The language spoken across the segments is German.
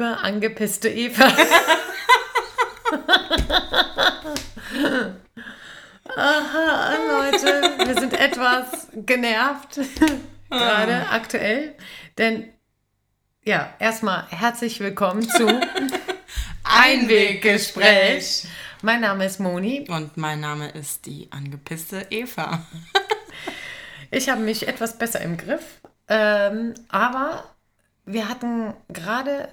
Angepisste Eva. Aha, Leute, wir sind etwas genervt, gerade aktuell. Denn, ja, erstmal herzlich willkommen zu Einweggespräch. Mein Name ist Moni. Und mein Name ist die angepisste Eva. Ich habe mich etwas besser im Griff, ähm, aber wir hatten gerade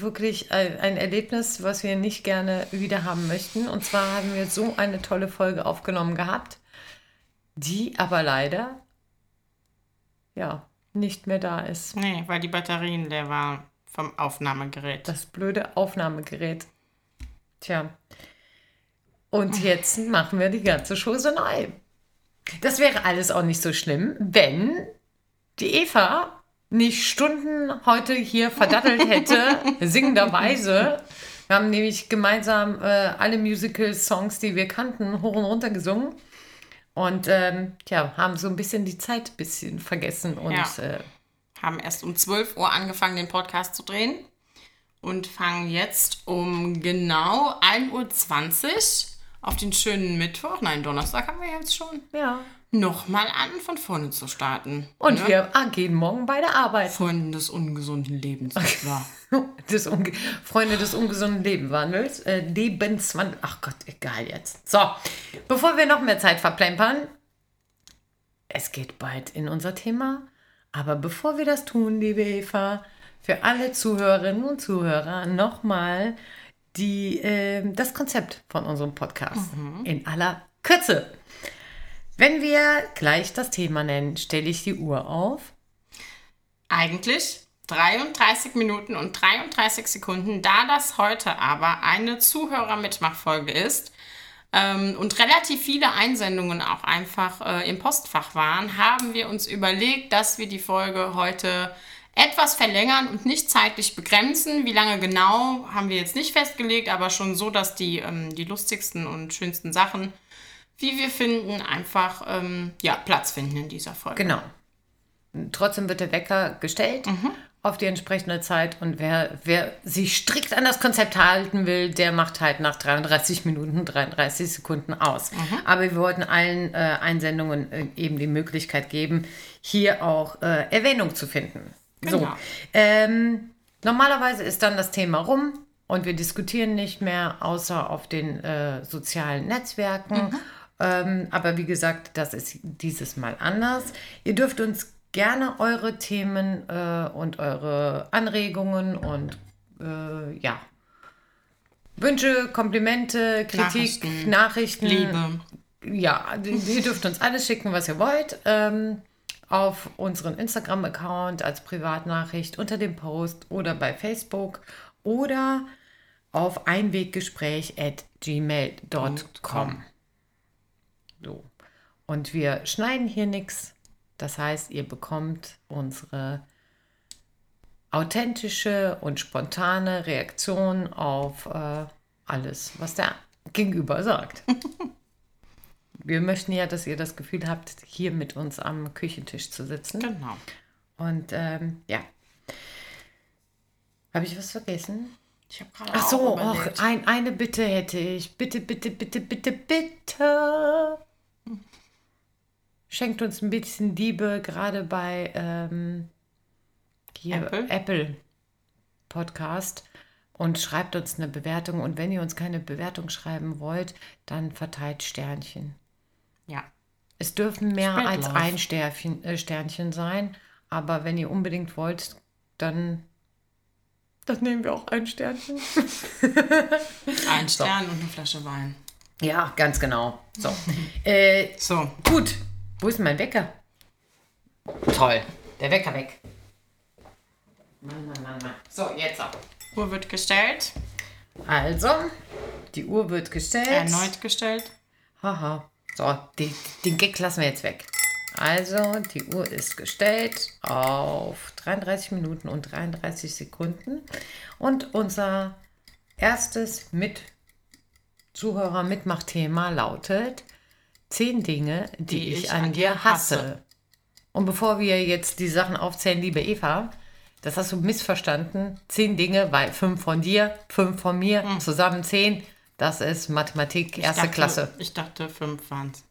wirklich ein, Erlebnis, was wir nicht gerne wieder haben möchten. Und zwar haben wir so eine tolle Folge aufgenommen gehabt, die aber leider ja nicht mehr da ist. Nee, weil die Batterien leer waren vom Aufnahmegerät. Das blöde Aufnahmegerät. Tja. Und jetzt machen wir die ganze Chose neu. Das wäre alles auch nicht so schlimm, wenn die Eva nicht Stunden heute hier verdattelt hätte, singenderweise. Wir haben nämlich gemeinsam äh, alle Musical-Songs, die wir kannten, hoch und runter gesungen. Und ähm, ja, haben so ein bisschen die Zeit ein bisschen vergessen und Ja. äh, Haben erst um 12 Uhr angefangen, den Podcast zu drehen. Und fangen jetzt um genau 1.20 Uhr auf den schönen Mittwoch, nein, Donnerstag haben wir jetzt schon, ja. nochmal an, von vorne zu starten. Und Ne? wir ah, gehen morgen beide arbeiten. Freunde des ungesunden Lebens, nicht wahr? Des unge Freunde des ungesunden Lebenswandels. Äh, Lebenswandel. Ach Gott, egal jetzt. So, bevor wir noch mehr Zeit verplempern, es geht bald in unser Thema. Aber bevor wir das tun, liebe Eva, für alle Zuhörerinnen und Zuhörer nochmal die, ähm, das Konzept von unserem Podcast in aller Kürze. Wenn wir gleich das Thema nennen, stelle ich die Uhr auf. Eigentlich 33 Minuten und 33 Sekunden, da das heute aber eine Zuhörermitmachfolge ist ähm, und relativ viele Einsendungen auch einfach äh, im Postfach waren, haben wir uns überlegt, dass wir die Folge heute etwas verlängern und nicht zeitlich begrenzen. Wie lange genau, haben wir jetzt nicht festgelegt, aber schon so, dass die, ähm, die lustigsten und schönsten Sachen, wie wir finden, einfach ähm, ja, Platz finden in dieser Folge. Genau. Trotzdem wird der Wecker gestellt auf die entsprechende Zeit und wer, wer sich strikt an das Konzept halten will, der macht halt nach 33 Minuten 33 Sekunden aus. Aber wir wollten allen äh, Einsendungen äh, eben die Möglichkeit geben, hier auch äh, Erwähnung zu finden. So. Genau. Ähm, normalerweise ist dann das Thema rum und wir diskutieren nicht mehr, außer auf den äh, sozialen Netzwerken. Ähm, aber wie gesagt, das ist dieses Mal anders. Ihr dürft uns gerne eure Themen äh, und eure Anregungen und äh, ja, Wünsche, Komplimente, Kritik, Nachrichten, Nachrichten, Liebe. ja, ihr dürft uns alles schicken, was ihr wollt. Ähm, auf unseren Instagram-Account als Privatnachricht unter dem Post oder bei Facebook oder auf einweggespräch at gmail.com. So. Und wir schneiden hier nichts. Das heißt, ihr bekommt unsere authentische und spontane Reaktion auf äh, alles, was der Gegenüber sagt. Wir möchten ja, dass ihr das Gefühl habt, hier mit uns am Küchentisch zu sitzen. Genau. Und ähm, ja. Habe ich was vergessen? Ich habe gerade Ach auch so, überlegt. och, ein, eine Bitte hätte ich. Bitte, bitte, bitte, bitte, bitte. Schenkt uns ein bisschen Liebe, gerade bei ähm, hier Apple? Apple Podcast. Und schreibt uns eine Bewertung. Und wenn ihr uns keine Bewertung schreiben wollt, dann verteilt Sternchen. Es dürfen mehr Spread als ein Sternchen, äh, Sternchen sein, aber wenn ihr unbedingt wollt, dann, dann nehmen wir auch ein Sternchen. Ein Stern und eine Flasche Wein. Ja, ganz genau. So. äh, So, gut. Wo ist mein Wecker? Toll. Der Wecker weg. Mann, Mann, Mann, Mann. So, jetzt ab. Uhr wird gestellt, Also, die Uhr wird gestellt. erneut gestellt. Haha. So, die, den Gag lassen wir jetzt weg. Also, die Uhr ist gestellt auf 33 Minuten und 33 Sekunden. Und unser erstes mit Zuhörer-Mitmachthema lautet: 10 Dinge, die, ich, an dir hasse. Und bevor wir jetzt die Sachen aufzählen, liebe Eva, Das hast du missverstanden. Zehn Dinge, weil fünf von dir, fünf von mir, zusammen zehn. Das ist Mathematik, erste dachte, Klasse. Ich dachte, fünf waren es.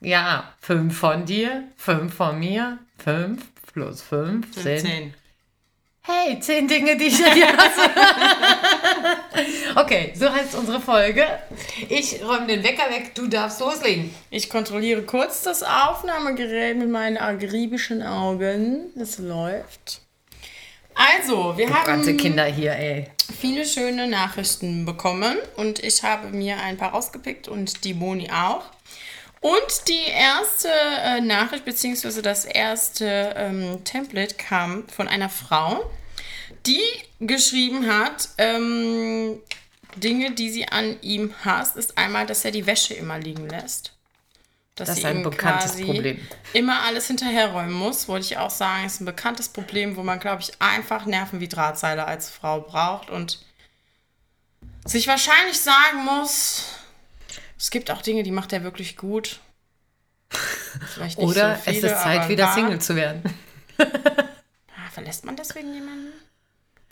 Ja, fünf von dir, fünf von mir, fünf plus fünf sind. Zehn. Hey, zehn Dinge, die ich an dir hasse. okay, so heißt unsere Folge. Ich räume den Wecker weg, du darfst loslegen. Ich kontrolliere kurz das Aufnahmegerät mit meinen akribischen Augen. Es läuft. Also, wir haben Kinder hier, ey. viele schöne Nachrichten bekommen und ich habe mir ein paar rausgepickt und die Moni auch. Und die erste äh, Nachricht beziehungsweise das erste ähm, Template kam von einer Frau, die geschrieben hat, ähm, Dinge, die sie an ihm hasst, ist einmal, dass er die Wäsche immer liegen lässt. Dass Das ist ein bekanntes Problem. Immer alles hinterherräumen muss, wollte ich auch sagen, ist ein bekanntes Problem, wo man, glaube ich, einfach Nerven wie Drahtseile als Frau braucht und sich wahrscheinlich sagen muss, es gibt auch Dinge, die macht er wirklich gut. Oder so viele, es ist Zeit, wieder. Single zu werden. Ah, verlässt man deswegen jemanden?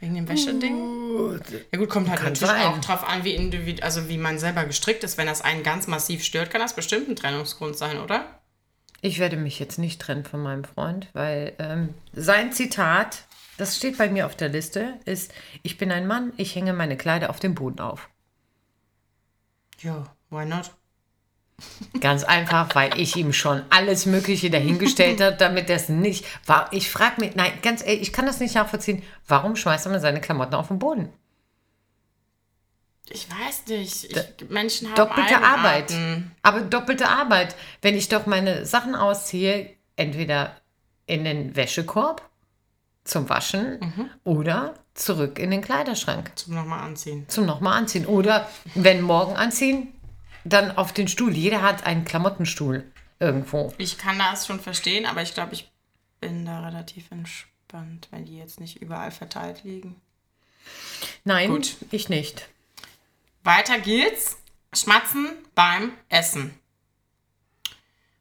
Wegen dem Wäscheding? Ja gut, kommt halt Kann natürlich sein. auch drauf an, wie individ also wie man selber gestrickt ist. Wenn das einen ganz massiv stört, kann das bestimmt ein Trennungsgrund sein, oder? Ich werde mich jetzt nicht trennen von meinem Freund, weil ähm, sein Zitat, das steht bei mir auf der Liste, ist, ich bin ein Mann, ich hänge meine Kleider auf dem Boden auf. Ja, why not? Ganz einfach, weil ich ihm schon alles Mögliche dahingestellt habe, damit das nicht war. Ich frage mich, nein, ganz ehrlich, ich kann das nicht nachvollziehen. Warum schmeißt man seine Klamotten auf den Boden? Ich weiß nicht. Ich, Menschen haben Doppelte Arbeit. Eigenarten. Aber doppelte Arbeit. Wenn ich doch meine Sachen ausziehe, entweder in den Wäschekorb zum Waschen oder zurück in den Kleiderschrank Zum nochmal anziehen. zum nochmal anziehen. Oder wenn morgen anziehen, dann auf den Stuhl. Jeder hat einen Klamottenstuhl irgendwo. Ich kann das schon verstehen, aber ich glaube, ich bin da relativ entspannt, wenn die jetzt nicht überall verteilt liegen. Nein, Gut. ich nicht. Weiter geht's. Schmatzen beim Essen.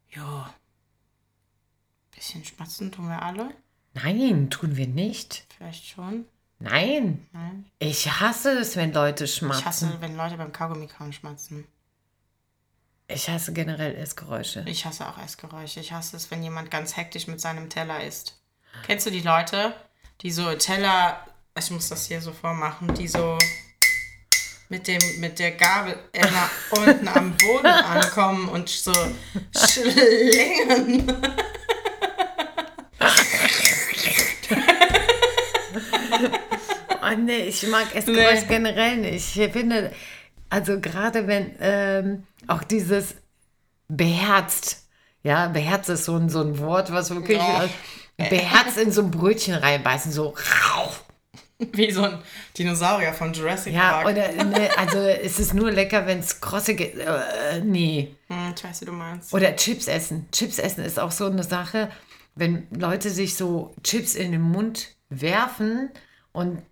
Ja. Bisschen schmatzen tun wir alle. Nein, tun wir nicht. Vielleicht schon. Nein. Nein. Ich hasse es, wenn Leute Ich schmatzen. hasse, wenn Leute beim Kaugummi kauen schmatzen. Ich hasse generell Essgeräusche. Ich hasse auch Essgeräusche. Ich hasse es, wenn jemand ganz hektisch mit seinem Teller isst. Kennst du die Leute, die so Teller, ich muss das hier so vormachen, die so mit, dem, mit der Gabel äh, unten am Boden ankommen und so schlingern. Oh nee, ich mag Essgeräusche generell nicht. Ich finde, also gerade wenn ähm, auch dieses beherzt, ja, beherzt ist so ein, so ein Wort, was wirklich Ja. äh, beherzt in so ein Brötchen reinbeißen, so rauf. Wie so ein Dinosaurier von Jurassic Ja, Park. oder ne, also es ist nur lecker, wenn es krosse geht. Äh, nee. Hm, ich weiß, wie du meinst. Oder Chips essen. Chips essen ist auch so eine Sache, wenn Leute sich so Chips in den Mund werfen und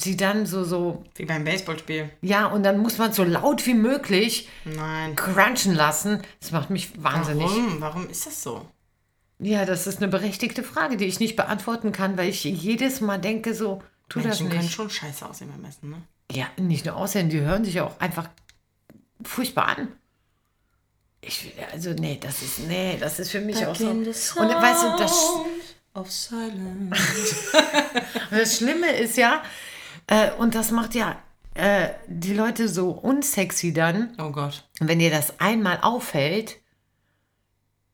sie dann so, so, Wie beim Baseballspiel. ja, und dann muss man so laut wie möglich Nein. crunchen lassen. Das macht mich wahnsinnig. Warum? Warum ist das so? Ja, das ist eine berechtigte Frage, die ich nicht beantworten kann, weil ich jedes Mal denke so, tu das Menschen können nicht. schon scheiße aussehen beim Essen, ne? Ja, nicht nur aussehen, die hören sich auch einfach furchtbar an. Ich, also, nee, das ist, nee, das ist für mich auch so. Und weißt du, das, of silence. das Schlimme ist ja, äh, und das macht ja äh, die Leute so unsexy dann, Oh Gott. wenn dir das einmal auffällt,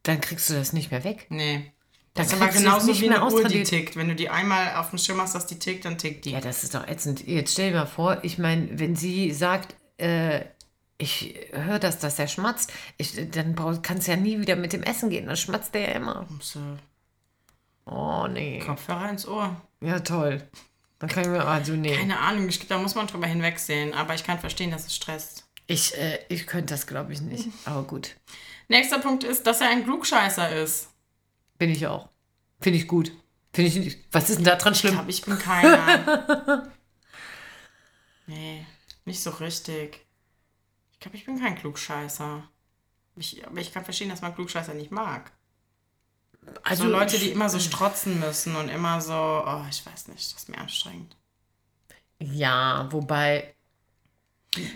dann kriegst du das nicht mehr weg. Nee. Das ist aber du genauso nicht wie eine Uhr, die tickt. Wenn du die einmal auf dem Schirm hast, dass die tickt, dann tickt die. Ja, das ist doch ätzend. Jetzt stell dir mal vor, ich meine, wenn sie sagt, äh, ich höre das, dass er schmatzt, ich, dann kann es ja nie wieder mit dem Essen gehen. Dann schmatzt der ja immer. So, Oh, nee. Kopfhörer ins Ohr. Ja, toll. Dann kann ich mir, also nee. Keine Ahnung, ich, da muss man drüber hinwegsehen. Aber ich kann verstehen, dass es stresst. Ich, äh, ich könnte das, glaube ich, nicht. Aber gut. Nächster Punkt ist, dass er ein Klugscheißer ist. Bin ich auch. Finde ich gut. Finde ich nicht. Was ist denn da dran Ich schlimm? glaube, ich bin keiner. nee, nicht so richtig. Ich glaube, ich bin kein Klugscheißer. Ich, aber ich kann verstehen, dass man Klugscheißer nicht mag. Also so Leute, die immer so strotzen müssen und immer so, oh, ich weiß nicht, das ist mir anstrengend. Ja, wobei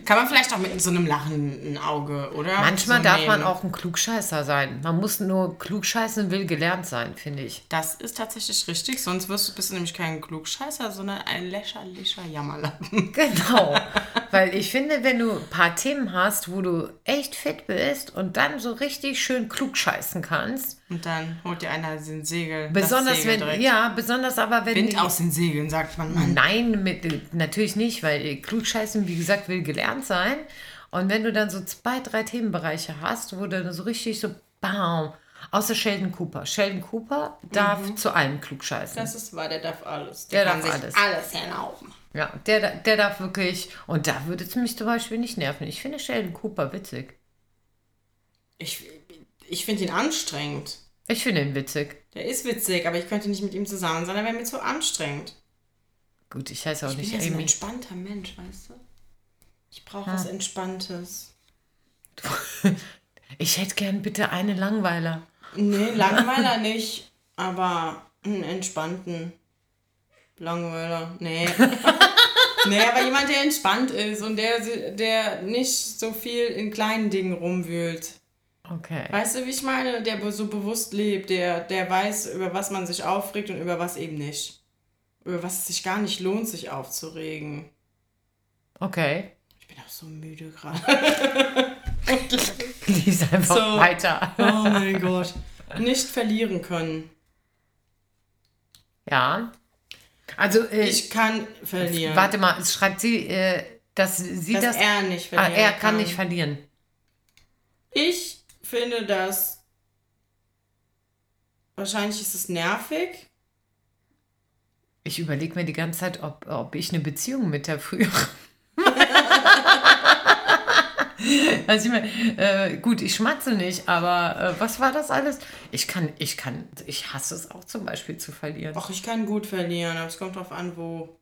Kann man vielleicht auch mit so einem lachenden Auge, oder? manchmal so darf man nehmen. auch ein Klugscheißer sein. Man muss nur klugscheißen will gelernt sein, finde ich. Das ist tatsächlich richtig, sonst wirst du, bist du nämlich kein Klugscheißer, sondern ein lächerlicher Jammerlappen. Genau. Weil ich finde, wenn du ein paar Themen hast, wo du echt fit bist und dann so richtig schön klugscheißen kannst, Und dann holt dir einer den Segel. besonders Segel wenn, direkt. ja, besonders aber wenn Wind die- aus den Segeln, sagt man. Mann. Nein, mit, natürlich nicht, weil Klugscheißen, wie gesagt, will gelernt sein. Und wenn du dann so zwei, drei Themenbereiche hast, wo du dann so richtig so, bam, außer Sheldon Cooper. Sheldon Cooper darf zu allem klugscheißen. Das ist wahr, der darf alles. Der kann darf alles. alles erlauben. ja, der, der darf wirklich, und da würde es mich zum Beispiel nicht nerven. Ich finde Sheldon Cooper witzig. Ich, ich finde ihn anstrengend. Ich finde ihn witzig. Der ist witzig, aber ich könnte nicht mit ihm zusammen sein, er wäre mir zu anstrengend. Gut, ich heiße auch Ich bin nicht ja so ein Amy. entspannter Mensch, weißt du? Ich brauche was Entspanntes. Ich hätte gern bitte eine Langweiler. Nee, Langweiler nicht, aber einen entspannten Langweiler. Nee. nee, aber jemand, der entspannt ist und der, der nicht so viel in kleinen Dingen rumwühlt. Okay. Weißt du, wie ich meine? Der so bewusst lebt, der, der weiß, über was man sich aufregt und über was eben nicht. Über was es sich gar nicht lohnt, sich aufzuregen. Okay. Ich bin auch so müde gerade. Lies einfach So. weiter. Oh mein Gott. Nicht verlieren können. Ja. Also, äh, Ich kann verlieren. warte mal, es schreibt sie, äh, dass sie dass das. er nicht ah, verlieren er kann nicht verlieren. Ich finde das. Wahrscheinlich ist es nervig. Ich überlege mir die ganze Zeit, ob, ob ich eine Beziehung mit der früher. also ich meine, äh, gut, ich schmatze nicht, aber äh, was war das alles? Ich kann, ich kann, ich hasse es auch zum Beispiel zu verlieren. Ach, ich kann gut verlieren, aber es kommt drauf an, wo.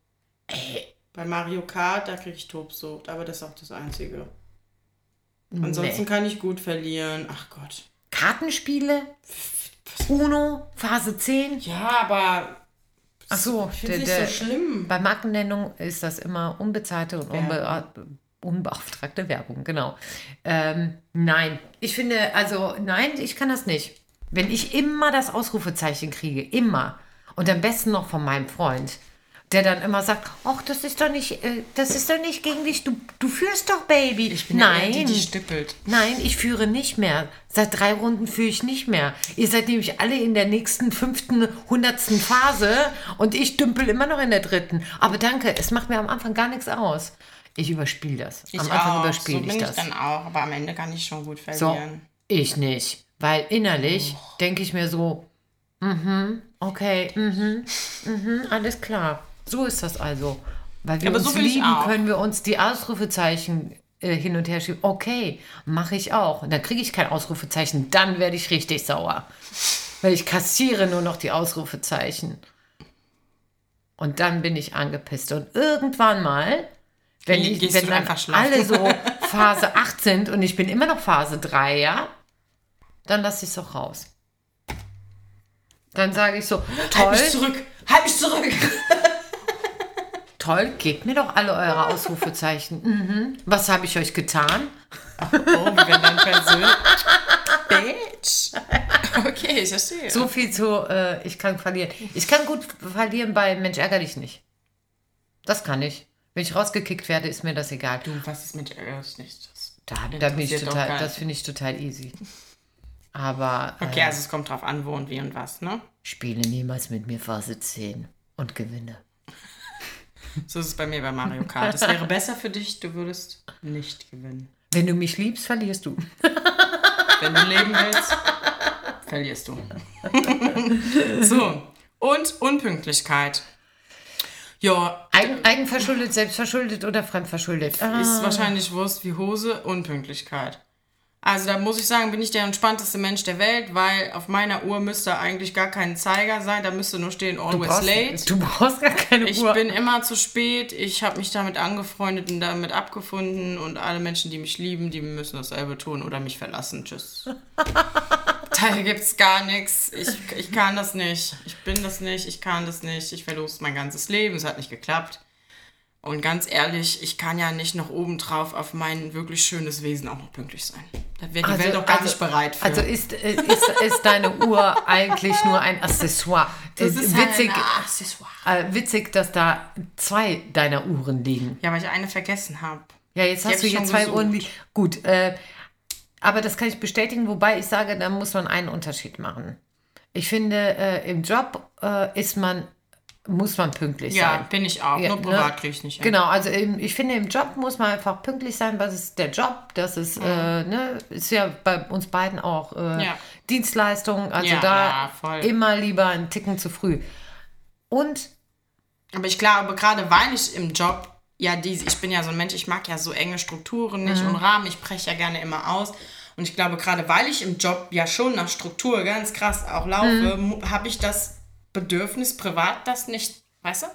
Bei Mario Kart, da kriege ich Tobsucht, aber das ist auch das Einzige. Ansonsten Nee. kann ich gut verlieren. Ach Gott. Kartenspiele, Uno, Phase 10. Ja, aber Ach so, ich finde der, nicht der, so schlimm. bei Markennennung ist das immer unbezahlte und unbe unbeauftragte Werbung, genau. Ähm, nein, ich finde, also nein, ich kann das nicht. Wenn ich immer das Ausrufezeichen kriege, immer, und am besten noch von meinem Freund, der dann immer sagt, ach, das ist doch nicht, äh, das ist doch nicht gegen dich, du, du führst doch, Baby. Ich bin ja eher nein, die, die stippelt. Nein, ich führe nicht mehr. Seit drei Runden führe ich nicht mehr. Ihr seid nämlich alle in der nächsten fünften, hundertsten Phase und ich dümpel immer noch in der dritten. Aber danke, es macht mir am Anfang gar nichts aus. Ich überspiele das. Ich am Anfang überspiele so ich bin das. ich dann auch, aber am Ende kann ich schon gut so, verlieren. ich nicht. Weil innerlich denke ich mir so, mhm, okay, mhm, mhm, alles klar. So ist das also. Weil wir Aber uns so lieben, können wir uns die Ausrufezeichen äh, hin und her schieben. Okay, mache ich auch. Und dann kriege ich kein Ausrufezeichen, dann werde ich richtig sauer. Weil ich kassiere nur noch die Ausrufezeichen. Und dann bin ich angepisst. Und irgendwann mal, wenn, ich, gehst wenn dann alle so Phase 8 sind und ich bin immer noch Phase 3, ja, dann lasse ich es auch raus. Dann sage ich so, Halt toll, mich zurück! Halt mich zurück! toll, gebt mir doch alle eure Ausrufezeichen. Mhm. Was habe ich euch getan? Oh, persönlich. Bitch! Okay, ich verstehe. So viel zu, äh, ich kann verlieren. Ich kann gut verlieren bei Mensch, ärger dich nicht. Das kann ich. Wenn ich rausgekickt werde, ist mir das egal. Du, was ist mit Earth nicht? Das Da, da bin ich total, das finde ich total easy. Aber Okay, äh, also es kommt drauf an, wo und wie und was, ne? spiele niemals mit mir Phase 10 und gewinne. So ist es bei mir bei Mario Kart. Es wäre besser für dich, du würdest nicht gewinnen. Wenn du mich liebst, verlierst du. Wenn du leben willst, verlierst du. so, und Unpünktlichkeit. Ja, Eigen, eigenverschuldet, selbstverschuldet oder fremdverschuldet? Ah, ist wahrscheinlich Wurst wie Hose, Unpünktlichkeit. Also da muss ich sagen, bin ich der entspannteste Mensch der Welt, weil auf meiner Uhr müsste eigentlich gar kein Zeiger sein, da müsste nur stehen always brauchst, late. du brauchst gar keine Ich Uhr. bin immer zu spät, ich habe mich damit angefreundet und damit abgefunden und alle Menschen, die mich lieben, die müssen dasselbe tun oder mich verlassen. Tschüss. Da gibt's gar nichts. Ich, ich kann das nicht. Ich bin das nicht. Ich kann das nicht. Ich verlust mein ganzes Leben. Es hat nicht geklappt. Und ganz ehrlich, ich kann ja nicht noch obendrauf auf mein wirklich schönes Wesen auch noch pünktlich sein. Da wäre die Also- Welt doch gar also- nicht bereit für. Also ist, äh, ist, ist deine Uhr eigentlich nur ein Accessoire? das Äh, ist halt witzig, ein Accessoire. äh, witzig, dass da zwei deiner Uhren liegen. Ja, weil ich eine vergessen habe. Ja, jetzt Die hast du hier zwei gesucht. Uhren. Gut, äh, aber das kann ich bestätigen, wobei ich sage, da muss man einen Unterschied machen. Ich finde, äh, im Job äh, ist man, muss man pünktlich Ja, sein. bin ich auch. Ja, Nur ne? privat kriege ich nicht. hin. Genau, also im, ich finde, im Job muss man einfach pünktlich sein, was ist der Job? Das ist, äh, ne, ist ja bei uns beiden auch äh, Mhm. Ja. Dienstleistung. Also Ja, da ja, immer lieber einen Ticken zu früh. Und Aber ich glaube, gerade weil ich im Job, ja, diese, ich bin ja so ein Mensch, ich mag ja so enge Strukturen nicht Mhm. und Rahmen, ich breche ja gerne immer aus. Und ich glaube, gerade weil ich im Job ja schon nach Struktur ganz krass auch laufe, Mhm. habe ich das Bedürfnis, privat das nicht, weißt du?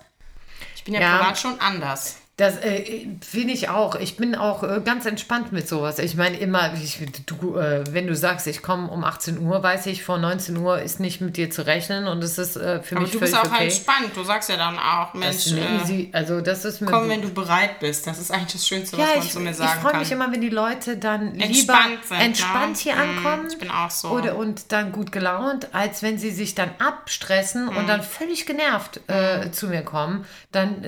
Ich bin ja, Ja. privat schon anders. Das äh, finde ich auch. Ich bin auch äh, ganz entspannt mit sowas. Ich meine immer, ich, du, äh, wenn du sagst, ich komme um 18 Uhr, weiß ich, vor 19 Uhr ist nicht mit dir zu rechnen und es ist äh, für Aber mich du bist völlig auch okay. entspannt. Du sagst ja dann auch, Das Mensch, eine äh, easy, also das ist komm, wenn du bereit bist. Das ist eigentlich das Schönste, was ja, man ich, zu mir ich sagen freue kann. mich immer, wenn die Leute dann lieber Entspannt sind, entspannt ne? hier Mm, ankommen ich bin auch so. Oder, und dann gut gelaunt, als wenn sie sich dann abstressen Mm. und dann völlig genervt äh, zu mir kommen. Dann,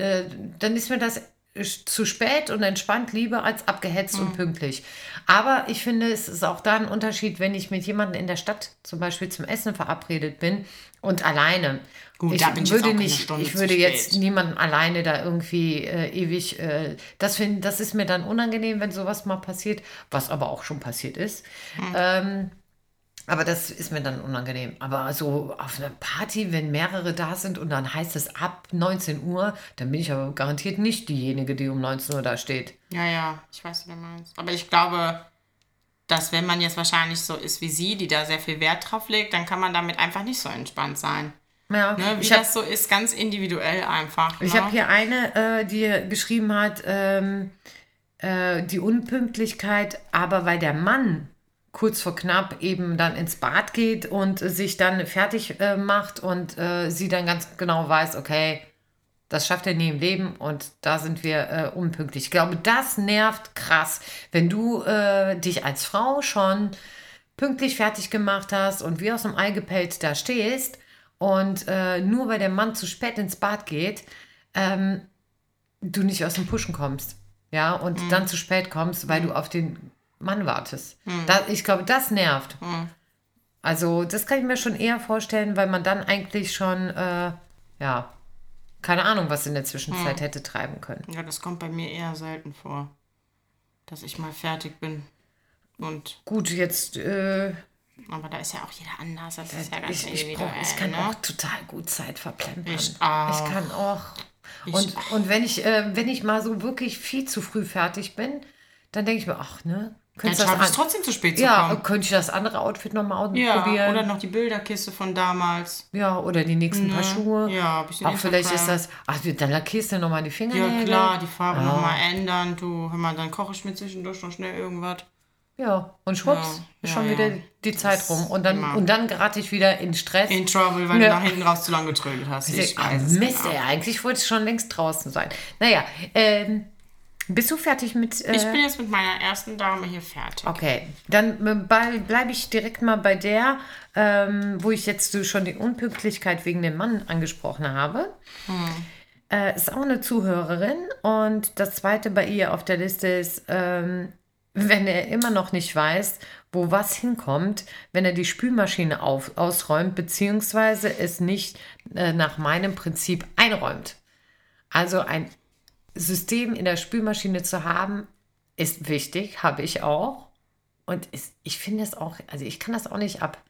dann ist mir das zu spät und entspannt lieber als abgehetzt Mm. und pünktlich. Aber ich finde, es ist auch da ein Unterschied, wenn ich mit jemandem in der Stadt zum Beispiel zum Essen verabredet bin und alleine. Gut, ich da bin ich würde keine nicht, ich würde jetzt niemanden alleine da irgendwie äh, ewig. Äh, das, find, das ist mir dann unangenehm, wenn sowas mal passiert, was aber auch schon passiert ist. Hm. Ähm, aber das ist mir dann unangenehm. Aber so auf einer Party, wenn mehrere da sind und dann heißt es ab 19 Uhr, dann bin ich aber garantiert nicht diejenige, die um 19 Uhr da steht. Ja, ja, ich weiß, wie du meinst. Aber ich glaube, dass wenn man jetzt wahrscheinlich so ist wie sie, die da sehr viel Wert drauf legt, dann kann man damit einfach nicht so entspannt sein. Ja, Ne? Wie ich habe das so ist, ganz individuell einfach. ich ne? hab hier eine, äh, die geschrieben hat, ähm, äh, die Unpünktlichkeit, aber weil der Mann kurz vor knapp eben dann ins Bad geht und sich dann fertig äh, macht und äh, sie dann ganz genau weiß, okay, das schafft er nie im Leben und da sind wir äh, unpünktlich. Ich glaube, das nervt krass, wenn du äh, dich als Frau schon pünktlich fertig gemacht hast und wie aus dem Ei gepellt da stehst und äh, nur weil der Mann zu spät ins Bad geht, ähm, du nicht aus dem Pushen kommst. Ja, und dann zu spät kommst, weil du auf den Mann wartest. Da, ich glaube, das nervt. Also, das kann ich mir schon eher vorstellen, weil man dann eigentlich schon, äh, ja, keine Ahnung, was in der Zwischenzeit hätte treiben können. Ja, das kommt bei mir eher selten vor, dass ich mal fertig bin. Und, Gut, jetzt, äh, aber da ist ja auch jeder anders. Das ist ja ganz ich, ich, brauch, ich kann ne? auch total gut Zeit verplempern. Ich auch. Ich kann auch. Ich Und, und wenn ich, äh, wenn ich mal so wirklich viel zu früh fertig bin, dann denke ich mir, ach, ne, Dann könnte ich schaffe ich das es trotzdem zu spät zu ja, kommen. könnte ich das andere Outfit nochmal Ja, ausprobieren? oder noch die Bilderkiste von damals. ja, oder die nächsten paar Schuhe. Ja, ein bisschen Auch vielleicht ist Instagram. das, ach, dann lackierst du nochmal die Ja, Fingernägel. klar, die Farbe noch nochmal ändern. Du, hör mal, dann koche ich mir zwischendurch noch schnell irgendwas. Ja, und schwupps, Ja, ist ja, schon ja. wieder die Zeit Das rum. Und dann, immer. und dann gerate ich wieder in Stress. In Trouble, weil Ja. du nach hinten raus zu lange getrödelt hast. Ich Ah, weiß Mist, genau. ey, eigentlich wollte ich schon längst draußen sein. Naja, ähm, bist du fertig mit. Äh, Ich bin jetzt mit meiner ersten Dame hier fertig. Okay, dann äh, bleibe ich direkt mal bei der, ähm, wo ich jetzt so schon die Unpünktlichkeit wegen dem Mann angesprochen habe. Äh, ist auch eine Zuhörerin und das zweite bei ihr auf der Liste ist, ähm, wenn er immer noch nicht weiß, wo was hinkommt, wenn er die Spülmaschine auf, ausräumt, beziehungsweise es nicht äh, nach meinem Prinzip einräumt. Also ein System in der Spülmaschine zu haben, ist wichtig, habe ich auch. Und ist, ich finde es auch, also ich kann das auch nicht ab,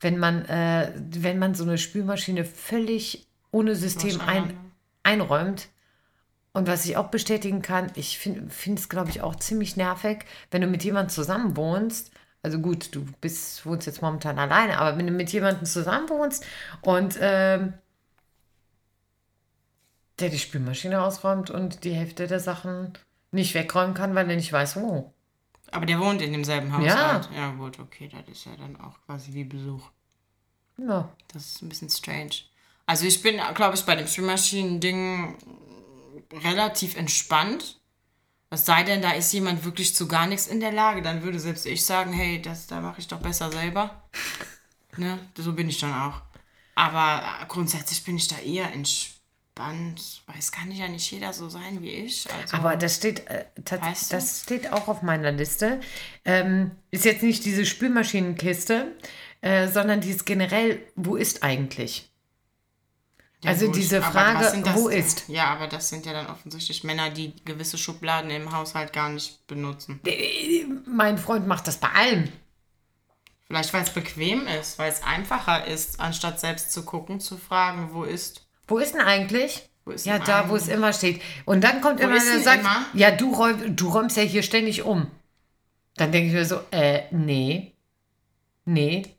wenn man, äh, wenn man so eine Spülmaschine völlig ohne System ein, einräumt. Und was ich auch bestätigen kann, ich finde es, glaube ich, auch ziemlich nervig, wenn du mit jemandem zusammen wohnst. Also gut, du bist, wohnst jetzt momentan alleine, aber wenn du mit jemandem zusammen wohnst und ähm, der die Spülmaschine ausräumt und die Hälfte der Sachen nicht wegräumen kann, weil er nicht weiß, wo. Aber der wohnt in demselben Haushalt. Ja. gut, okay, das ist ja dann auch quasi wie Besuch. Ja. Das ist ein bisschen strange. Also ich bin, glaube ich, bei dem Spülmaschinen-Ding relativ entspannt. Es sei denn, da ist jemand wirklich zu gar nichts in der Lage, dann würde selbst ich sagen, hey, das da mache ich doch besser selber. ne? So bin ich dann auch. Aber grundsätzlich bin ich da eher entspannt, weil es kann ja nicht jeder so sein wie ich. Also, Aber das steht, äh, Weißt du? das steht auch auf meiner Liste. Ähm, ist jetzt nicht diese Spülmaschinenkiste, äh, sondern die ist generell, wo ist eigentlich? Ja, also gut, diese Frage, das wo ist? Ja, aber das sind ja dann offensichtlich Männer, die gewisse Schubladen im Haushalt gar nicht benutzen. Äh, Mein Freund macht das bei allem. Vielleicht, weil es bequem ist, weil es einfacher ist, anstatt selbst zu gucken, zu fragen, wo ist. Wo ist denn eigentlich? Wo ist ja, denn da, wo es eigentlich? immer steht. Und dann kommt immer, ist der sagt, immer? ja, du, räum, du räumst ja hier ständig um. Dann denke ich mir so, äh, nee, nee,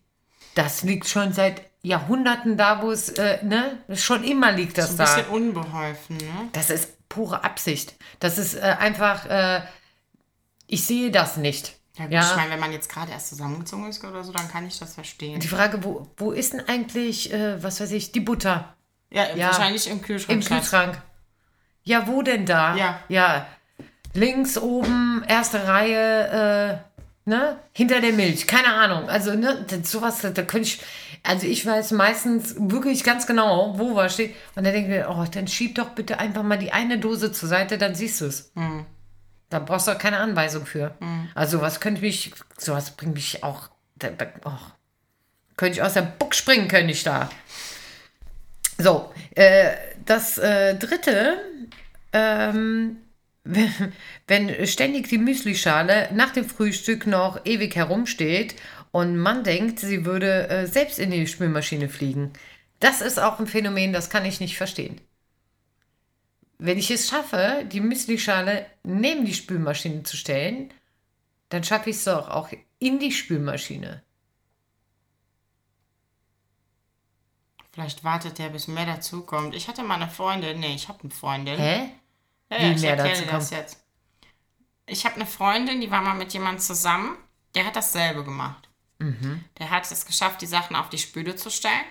das liegt schon seit Jahrhunderten da, wo es, äh, ne, schon immer liegt das Ein da. bisschen unbeholfen, ne? Das ist pure Absicht. Das ist äh, einfach, äh, ich sehe das nicht. Ja, gut, Ja. ich meine, wenn man jetzt gerade erst zusammengezogen ist oder so, dann kann ich das verstehen. Die Frage, wo, wo ist denn eigentlich, äh, was weiß ich, die Butter? Ja, Ja. wahrscheinlich im Kühlschrank. Im. Kühlschrank. Ja, wo denn da? Ja. Ja. Links oben, erste Reihe, äh, ne? Hinter der Milch. Keine Ahnung. Also, ne, sowas, da könnte ich. Also ich weiß meistens wirklich ganz genau, wo was steht. Und dann denke ich mir, oh, dann schieb doch bitte einfach mal die eine Dose zur Seite, dann siehst du es. Hm. Da brauchst du auch keine Anweisung für. Also sowas könnte mich, sowas bringt mich auch, da, da, oh, könnte ich aus der Buck springen, könnte ich da. So, äh, das äh, dritte, ähm, wenn, ständig die Müslischale nach dem Frühstück noch ewig herumsteht und man denkt, sie würde äh, selbst in die Spülmaschine fliegen. Das ist auch ein Phänomen, das kann ich nicht verstehen. Wenn ich es schaffe, die Müslischale neben die Spülmaschine zu stellen, dann schaffe ich es doch auch in die Spülmaschine. Vielleicht wartet der, bis mehr dazu kommt. Ich hatte mal eine Freundin. Nee, ich habe eine Freundin. Hä? Ja, Wie ja, ich mehr dazu dir das kommt? jetzt. Ich habe eine Freundin, die war mal mit jemandem zusammen, der hat dasselbe gemacht. Mhm. Der hat es geschafft, die Sachen auf die Spüle zu stellen,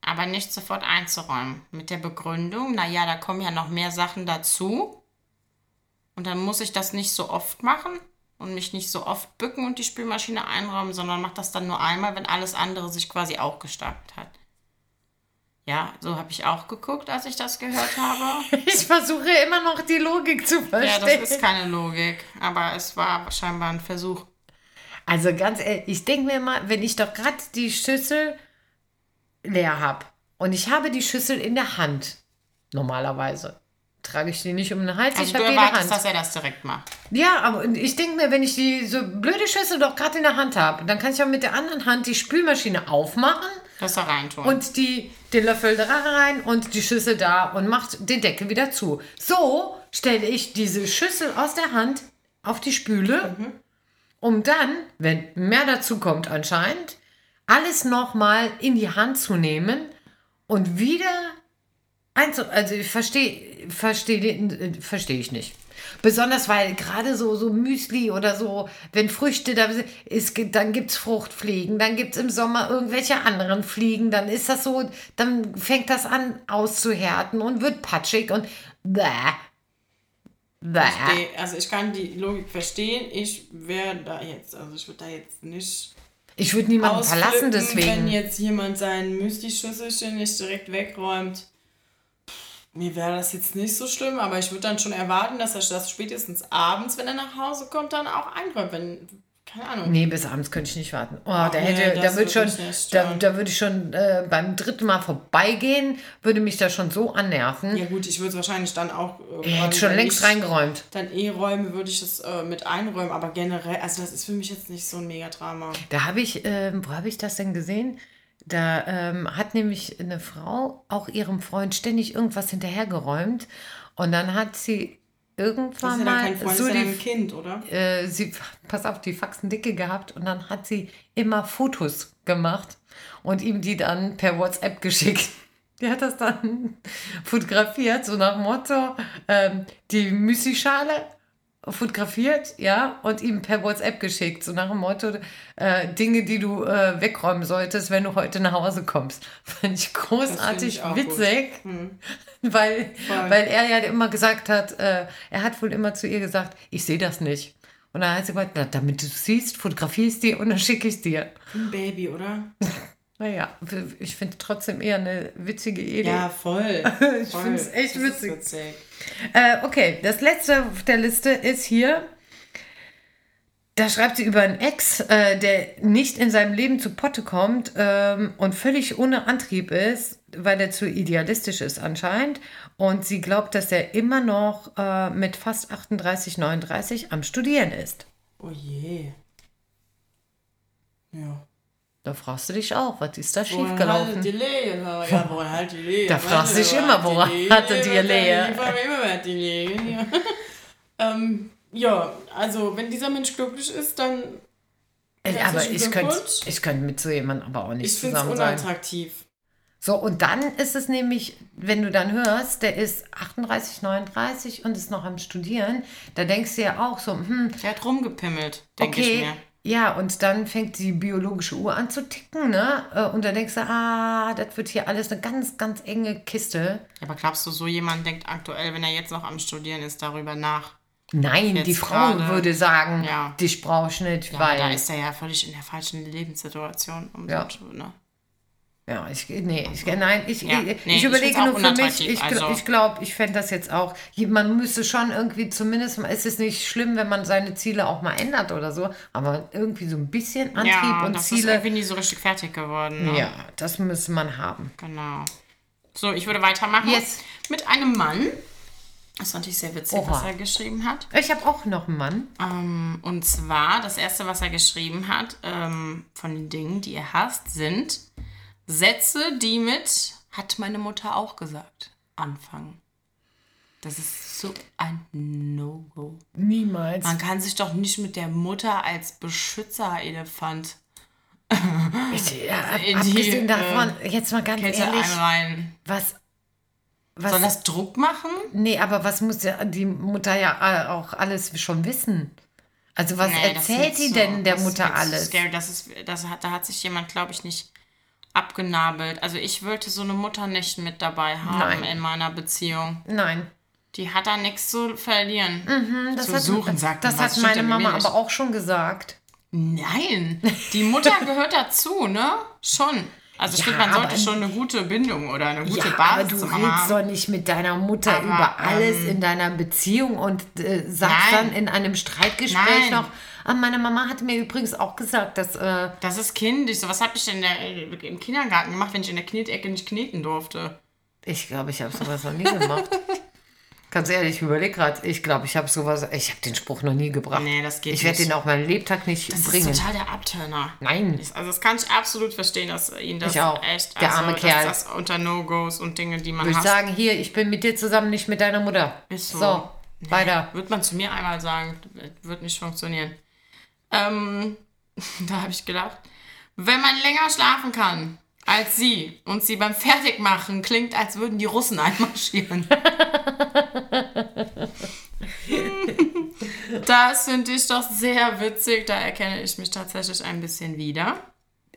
aber nicht sofort einzuräumen. Mit der Begründung, naja, da kommen ja noch mehr Sachen dazu. Und dann muss ich das nicht so oft machen und mich nicht so oft bücken und die Spülmaschine einräumen, sondern mache das dann nur einmal, wenn alles andere sich quasi auch gestapelt hat. Ja, so habe ich auch geguckt, als ich das gehört habe. Ich versuche immer noch die Logik zu Ja, verstehen. das ist keine Logik, aber es war scheinbar ein Versuch. Also ganz ehrlich, ich denke mir mal, wenn ich doch gerade die Schüssel leer habe und ich habe die Schüssel in der Hand, normalerweise, trage ich die nicht um den Hals, Also ich du erwartest, dass er das direkt macht. Ja, aber ich denke mir, wenn ich die so blöde Schüssel doch gerade in der Hand habe, dann kann ich auch mit der anderen Hand die Spülmaschine aufmachen Das da reintun. und die, den Löffel da rein und die Schüssel da und macht den Deckel wieder zu. So stelle ich diese Schüssel aus der Hand auf die Spüle, um dann, wenn mehr dazu kommt anscheinend, alles nochmal in die Hand zu nehmen und wieder einzu... Also ich verstehe verstehe verstehe ich nicht. Besonders weil gerade so, so Müsli oder so, wenn Früchte da sind, dann gibt es Fruchtfliegen, dann gibt es im Sommer irgendwelche anderen Fliegen, dann ist das so, dann fängt das an auszuhärten und wird patschig und bäh. Bäh. Nee, also ich kann die Logik verstehen. Ich wäre da jetzt, also ich würde da jetzt nicht Ich würde niemanden verlassen wenn deswegen. jetzt jemand sein Müsli-Schüsselchen nicht direkt wegräumt. Mir wäre das jetzt nicht so schlimm, aber ich würde dann schon erwarten, dass er das spätestens abends, wenn er nach Hause kommt, dann auch einräumt. Wenn, keine Ahnung. Nee, bis abends könnte ich nicht warten. Oh, da nee, hätte, das da würde schon, da, da würde ich schon äh, beim dritten Mal vorbeigehen, würde mich da schon so annerven. Ja gut, ich würde es wahrscheinlich dann auch... Äh, ich hätte schon längst reingeräumt. Dann eh räume, würde ich das äh, mit einräumen, aber generell, also das ist für mich jetzt nicht so ein Megadrama. Da habe ich, ähm, wo habe ich das denn gesehen? Da ähm, hat nämlich eine Frau auch ihrem Freund ständig irgendwas hinterhergeräumt und dann hat sie Das irgendwann ist ja mal kein Freund, so das ist ja dann die, ein Kind, oder? äh, sie, pass auf, die Faxen dicke gehabt und dann hat sie immer Fotos gemacht und ihm die dann per WhatsApp geschickt. Die hat das dann fotografiert, so nach dem Motto, ähm, die Müslischale fotografiert, ja, und ihm per WhatsApp geschickt, so nach dem Motto, äh, Dinge, die du äh, wegräumen solltest, wenn du heute nach Hause kommst. Fand ich großartig ich auch witzig, weil, weil er ja immer gesagt hat, äh, er hat wohl immer zu ihr gesagt, ich sehe das nicht. Und dann hat sie gesagt, damit du es siehst, fotografiere ich es dir und dann schicke ich es dir. Ein Baby, oder? Naja, ich finde trotzdem eher eine witzige Idee. Ja, voll. ich finde es echt Das witzig. witzig. Äh, okay, das letzte auf der Liste ist hier. Da schreibt sie über einen Ex, äh, der nicht in seinem Leben zu Potte kommt ähm, und völlig ohne Antrieb ist, weil er zu idealistisch ist anscheinend. Und sie glaubt, dass er immer noch äh, mit fast 38, 39 am Studieren ist. Oh je. Ja. Da fragst du dich auch, was ist da Woran schiefgelaufen? die Lehe? Ja, woran hat die Lehe? Da fragst du dich immer, woran? Ich frage mich immer, wer hat die Lehe? Ja. ähm, ja, also wenn dieser Mensch glücklich ist, dann Äh, Aber ich könnte ich könnt mit so jemandem aber auch nicht ich finde es zusammen sein. unattraktiv. So, und dann ist es nämlich, wenn du dann hörst, der ist 38, 39 und ist noch am Studieren, da denkst du ja auch so, hm, Der hat rumgepimmelt, denke ich okay, mir. Ja, und dann fängt die biologische Uhr an zu ticken, ne? Äh, Und da denkst du, ah, das wird hier alles eine ganz, ganz enge Kiste. Aber glaubst du, so jemand denkt aktuell, wenn er jetzt noch am Studieren ist, darüber nach? Nein, Jetzt die Frau gerade- würde sagen, Ja. dich brauche ich nicht, Ja, weil. da ist er ja völlig in der falschen Lebenssituation. Um Ja. so, ne? Ja, ich, nee, ich, nein, ich, Ja, ich, nee, ich überlege nur für mich, ich, also- ich glaube, ich fände das jetzt auch, man müsste schon irgendwie zumindest, es ist nicht schlimm, wenn man seine Ziele auch mal ändert oder so, aber irgendwie so ein bisschen Antrieb Ja, und das ist Ziele, irgendwie nie so richtig fertig geworden. Ne? ja, das müsste man haben. Genau. So, ich würde weitermachen Yes. mit einem Mann. Das fand ich sehr witzig, Oha. was er geschrieben hat. Ich habe auch noch einen Mann. Ähm, und zwar, das erste, was er geschrieben hat, ähm, von den Dingen, die er hasst, sind Sätze, die mit hat meine Mutter auch gesagt, anfangen. Das ist so ein No-Go. Niemals. Man kann sich doch nicht mit der Mutter als Beschützerelefant ja, abgesehen davon, jetzt mal ganz Kette ehrlich, einreihen. was, was, Soll das Druck machen? nee, aber was muss ja die Mutter ja äh, auch alles schon wissen? Also was Nee, erzählt die so- denn der Mutter alles? Scary. Das ist, das hat, da hat sich jemand, glaube ich, nicht abgenabelt. Also ich wollte so eine Mutter nicht mit dabei haben Nein. in meiner Beziehung. Nein. Die hat da nichts zu verlieren. Mhm, Das zu hat, suchen, sagt Das hat meine Mama aber auch schon gesagt. Nein, die Mutter gehört dazu, ne? Schon. Also ich Ja, finde, man sollte aber- schon eine gute Bindung oder eine gute ja, aber Basis du zur redest Mama haben. doch nicht mit deiner Mutter Aber, über alles ähm, in deiner Beziehung und äh, sagst Nein. dann in einem Streitgespräch Nein. noch. Ah, meine Mama hat mir übrigens auch gesagt, dass äh, Das ist kindisch. So was habe ich in der, im Kindergarten gemacht, wenn ich in der Knetecke nicht kneten durfte. ich glaube, ich habe sowas noch nie gemacht. Ganz ehrlich, ich überlege gerade, ich glaube, ich habe sowas, ich habe den Spruch noch nie gebracht. Nee, das geht ich werde nicht. den auch meinen Lebtag nicht Das bringen. ist total der Abturner. Nein. Also das kann ich absolut verstehen, dass ihn das Ich auch. echt, Der also, arme Kerl. das unter No-Gos und Dinge, die man Würde ich sagen, hier, ich bin mit dir zusammen, nicht mit deiner Mutter. Ist so. So, weiter. Wird man zu mir einmal sagen, wird nicht funktionieren. Ähm, da habe ich gedacht, wenn man länger schlafen kann als sie und sie beim Fertigmachen klingt, als würden die Russen einmarschieren. das finde ich doch sehr witzig. Da erkenne ich mich tatsächlich ein bisschen wieder.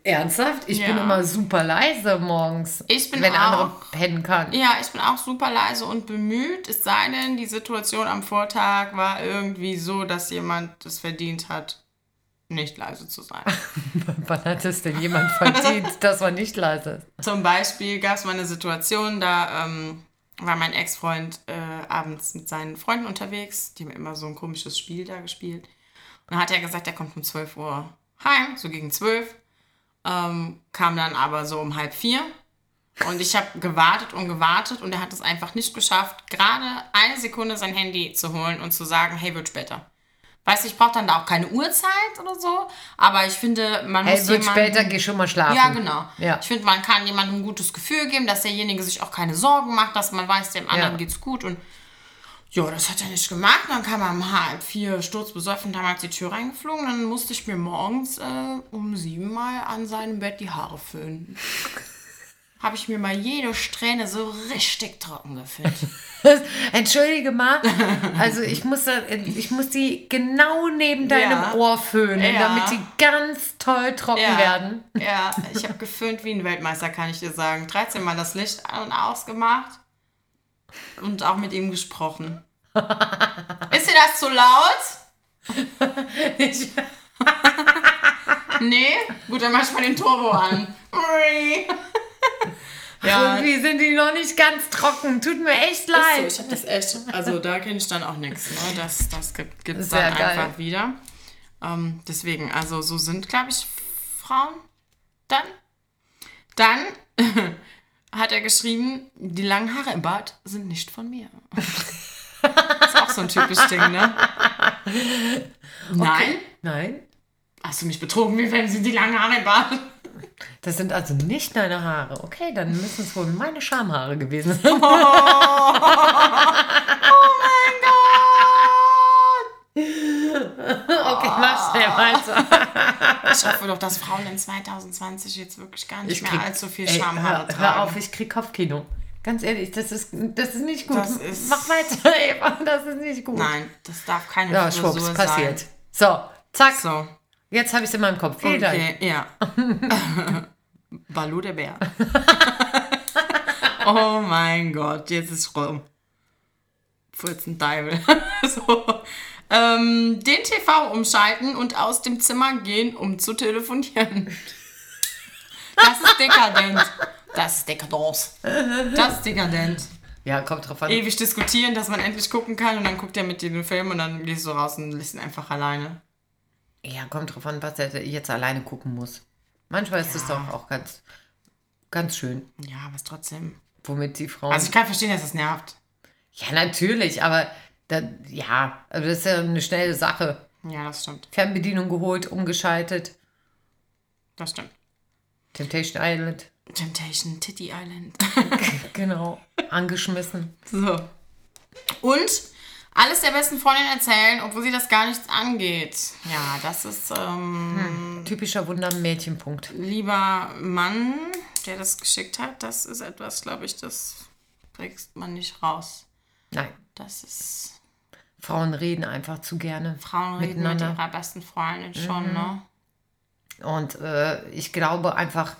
Ernsthaft? Ich bin Ja. immer super leise morgens. Ich bin wenn der andere auch. pennen kann. Ja, ich bin auch super leise und bemüht. Es sei denn, die Situation am Vortag war irgendwie so, dass jemand es verdient hat, nicht leise zu sein. Wann hat es denn jemand verdient, dass man nicht leise ist? Zum Beispiel gab es mal eine Situation, da ähm, war mein Ex-Freund äh, abends mit seinen Freunden unterwegs. Die haben immer so ein komisches Spiel da gespielt. Und dann hat er gesagt, er kommt um 12 Uhr heim, so gegen 12. Ähm, kam dann aber so um halb vier. Und ich habe gewartet und gewartet und er hat es einfach nicht geschafft, gerade eine Sekunde sein Handy zu holen und zu sagen, hey, wird später. Weißt du, ich brauche dann da auch keine Uhrzeit oder so, aber ich finde, man Hey, muss wird jemanden... später, geh schon mal schlafen. Ja, genau. Ja. Ich finde, man kann jemandem ein gutes Gefühl geben, dass derjenige sich auch keine Sorgen macht, dass man weiß, dem anderen Ja. geht's gut. Und ja, das hat er nicht gemacht. Dann kam er um halb vier sturzbesoffen damals die Tür reingeflogen. Dann musste ich mir morgens äh, um sieben mal an seinem Bett die Haare föhnen. Habe ich mir mal jede Strähne so richtig trocken geföhnt. Entschuldige mal. Also ich muss, da, ich muss die genau neben deinem Ja. Ohr föhnen, Ja. damit die ganz toll trocken Ja, werden. ja ich habe geföhnt wie ein Weltmeister, kann ich dir sagen. 13 Mal das Licht an und ausgemacht und auch mit ihm gesprochen. Ist dir das zu laut? Ich, Nee? Gut, dann mach ich mal den Turbo an. ja, Irgendwie sind die noch nicht ganz trocken. Tut mir echt ist so, leid. ich habe das echt, also da kenne ich dann auch nichts. Ne? Das, das gibt es dann geil. einfach wieder. Ähm, deswegen, also so sind, glaube ich, Frauen dann. Dann hat er geschrieben, die langen Haare im Bart sind nicht von mir. ist auch so ein typisch Ding, ne? Nein? Nein, Hast du mich betrogen? Wie wenn sie die langen Haare im Bart? Das sind also nicht deine Haare. Okay, dann müssen es wohl meine Schamhaare gewesen sein. Okay, mach schnell weiter. Ich hoffe doch, dass Frauen in 2020 jetzt wirklich gar nicht Ich mehr krieg, allzu viel ey, Schamhaare hör, tragen. hör auf, ich krieg Kopfkino. Ganz ehrlich, das ist, das ist nicht gut. Ist- Mach weiter, Eva, das ist nicht gut. Nein, das darf keine Ja, Frisur schwupps, sein. passiert. So, zack, So, jetzt habe ich es in meinem Kopf. Vielen Dank. okay, ja. Balu der Bär. oh mein Gott, jetzt ist rum. Furzen Deibel. so. Ähm, den TV umschalten und aus dem Zimmer gehen, um zu telefonieren. Das ist dekadent. Das ist Dekadence. Das ist dekadent. Ja, kommt drauf an. Ewig diskutieren, dass man endlich gucken kann und dann guckt er mit dir den Film und dann gehst du raus und lässt ihn einfach alleine. Ja, kommt drauf an, was er jetzt alleine gucken muss. Manchmal ist es doch auch ganz, ganz schön, Ja, aber es trotzdem. womit die Frauen. Also ich kann verstehen, dass es nervt. ja, natürlich, aber da, ja, also das ist ja eine schnelle Sache. Ja, das stimmt. Fernbedienung geholt, umgeschaltet. Das stimmt. Temptation Island. Temptation Titty Island. Genau. Angeschmissen. so. Und alles der besten Freundin erzählen, obwohl sie das gar nichts angeht. Ja, das ist ähm, Typischer Wunder-Mädchenpunkt. lieber Mann, der das geschickt hat. Das ist etwas, glaube ich, das kriegst man nicht raus. Nein. Das ist Frauen reden einfach zu gerne Frauen reden mit ihrer besten Freundin schon, ne? Und äh, ich glaube einfach,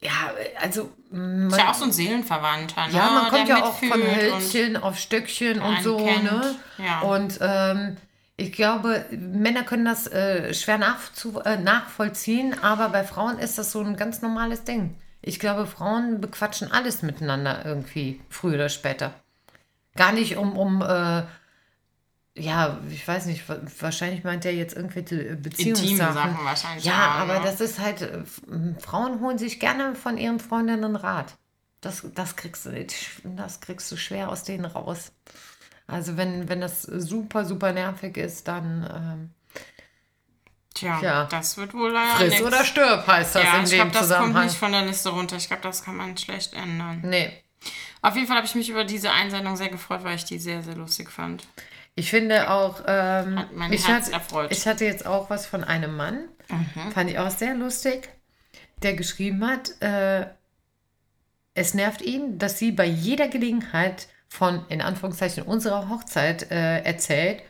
ja, also man, Ist ja auch so ein Seelenverwandter, ne? ja, man kommt der ja auch von Hölzchen auf Stöckchen und so, kennt. ne? Ja. Und ähm, ich glaube, Männer können das äh, schwer nachzu äh, nachvollziehen, aber bei Frauen ist das so ein ganz normales Ding. Ich glaube, Frauen bequatschen alles miteinander irgendwie, früher oder später. Gar nicht um, um äh, ja, ich weiß nicht, wa- wahrscheinlich meint er jetzt irgendwelche äh, Intime Beziehungssachen. Sachen wahrscheinlich. Ja, auch, aber ne? das ist halt, äh, Frauen holen sich gerne von ihren Freundinnen Rat. Das, das, kriegst du, das kriegst du schwer aus denen raus. Also wenn, wenn das super, super nervig ist, dann ähm, Tja, ja. das wird wohl leider friss nix. oder stirb heißt das ja, in ich dem glaube, das kommt Zusammenhang. nicht von der Liste runter. Ich glaube, das kann man schlecht ändern. Nee. Auf jeden Fall habe ich mich über diese Einsendung sehr gefreut, weil ich die sehr, sehr lustig fand. Ich finde auch, ähm, Hat mein ich, Herz hatte, erfreut. ich hatte jetzt auch was von einem Mann, Mhm. fand ich auch sehr lustig, der geschrieben hat, äh, es nervt ihn, dass sie bei jeder Gelegenheit von, in Anführungszeichen, unserer Hochzeit äh, erzählt,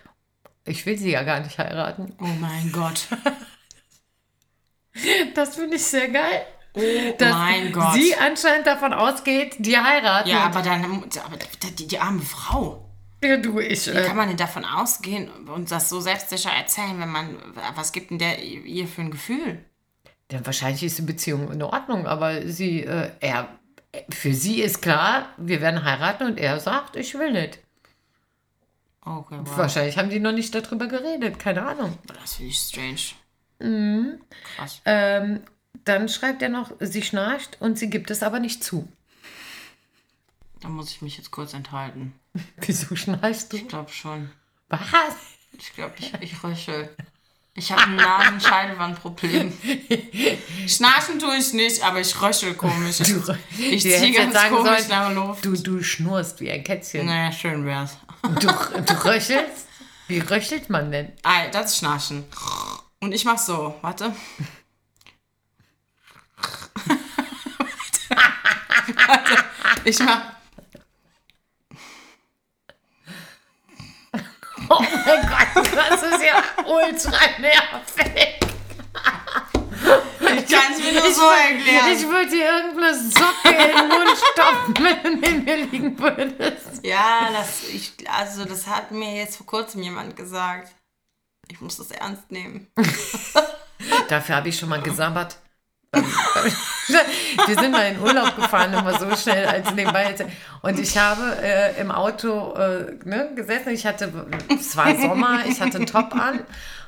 ich will sie ja gar nicht heiraten. Oh mein Gott. Das finde ich sehr geil. Oh Dass mein Gott. sie anscheinend davon ausgeht, die heiraten. ja, aber dann, aber die, die arme Frau. Ja, du, ich. Wie Äh, kann man denn davon ausgehen und das so selbstsicher erzählen, wenn man, was gibt denn der ihr für ein Gefühl? Ja, wahrscheinlich ist die Beziehung in Ordnung, aber sie, äh, er, für sie ist klar, wir werden heiraten und er sagt, ich will nicht. Okay, wow. Wahrscheinlich haben die noch nicht darüber geredet, keine Ahnung. Das finde ich strange. Mhm. Krass. Ähm, dann schreibt er noch, sie schnarcht und sie gibt es aber nicht zu. Da muss ich mich jetzt kurz enthalten. Wieso schnarchst du? Ich glaube schon. Was? Ich glaube, ich, ich röchel. Ich habe ein Nasenscheidewandproblem. Schnarchen tue ich nicht, aber ich röchel komisch. Ich, Du- ich ziehe ganz komisch sollen, nach Luft. Du, du schnurst wie ein Kätzchen. Naja, schön wär's. Du, du röchelst? Wie röchelt man denn? Ah, das ist Schnarchen. Und ich mach so, warte. warte. Ich mach. Ist ja ultra nervig. Ich kann es mir nur so erklären. Ich würde dir irgendeine Socke in den Mund stopfen, wenn du neben mir liegen würdest. Ja, das, ich, also das hat mir jetzt vor kurzem jemand gesagt. Ich muss das ernst nehmen. Dafür habe ich schon mal gesabbert. Wir sind mal in Urlaub gefahren, immer so schnell als nebenbei. Und ich habe äh, im Auto äh, ne, gesessen. Ich hatte, es war Sommer, ich hatte einen Top an.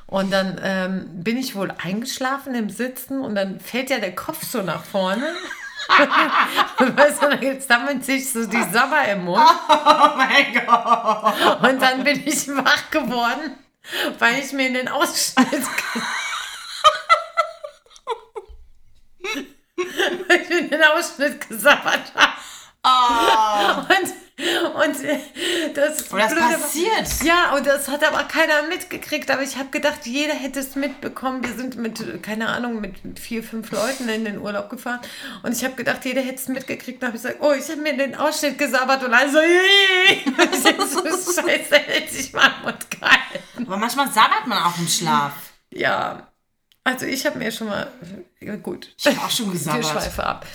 Und dann ähm, bin ich wohl eingeschlafen im Sitzen und dann fällt ja der Kopf so nach vorne. und weißt du, jetzt sammelt sich so die Sabber im Mund. Oh mein Gott. Und dann bin ich wach geworden, weil ich mir in den Ausschnitt. weil ich mir in den Ausschnitt gesabbert habe. Oh. Und, und das, Und das war- passiert. Ja, und das hat aber keiner mitgekriegt. Aber ich habe gedacht, jeder hätte es mitbekommen. Wir sind mit, keine Ahnung, mit vier, fünf Leuten in den Urlaub gefahren. Und ich habe gedacht, jeder hätte es mitgekriegt. Und habe ich gesagt, oh, ich habe mir den Ausschnitt gesabbert. Und also, so, scheiße, hätte ich mal Mund gehalten. Aber manchmal sabbert man auch im Schlaf. Ja, also ich habe mir schon mal, ja, gut, Ich habe auch schon gesabbert. schweife ab.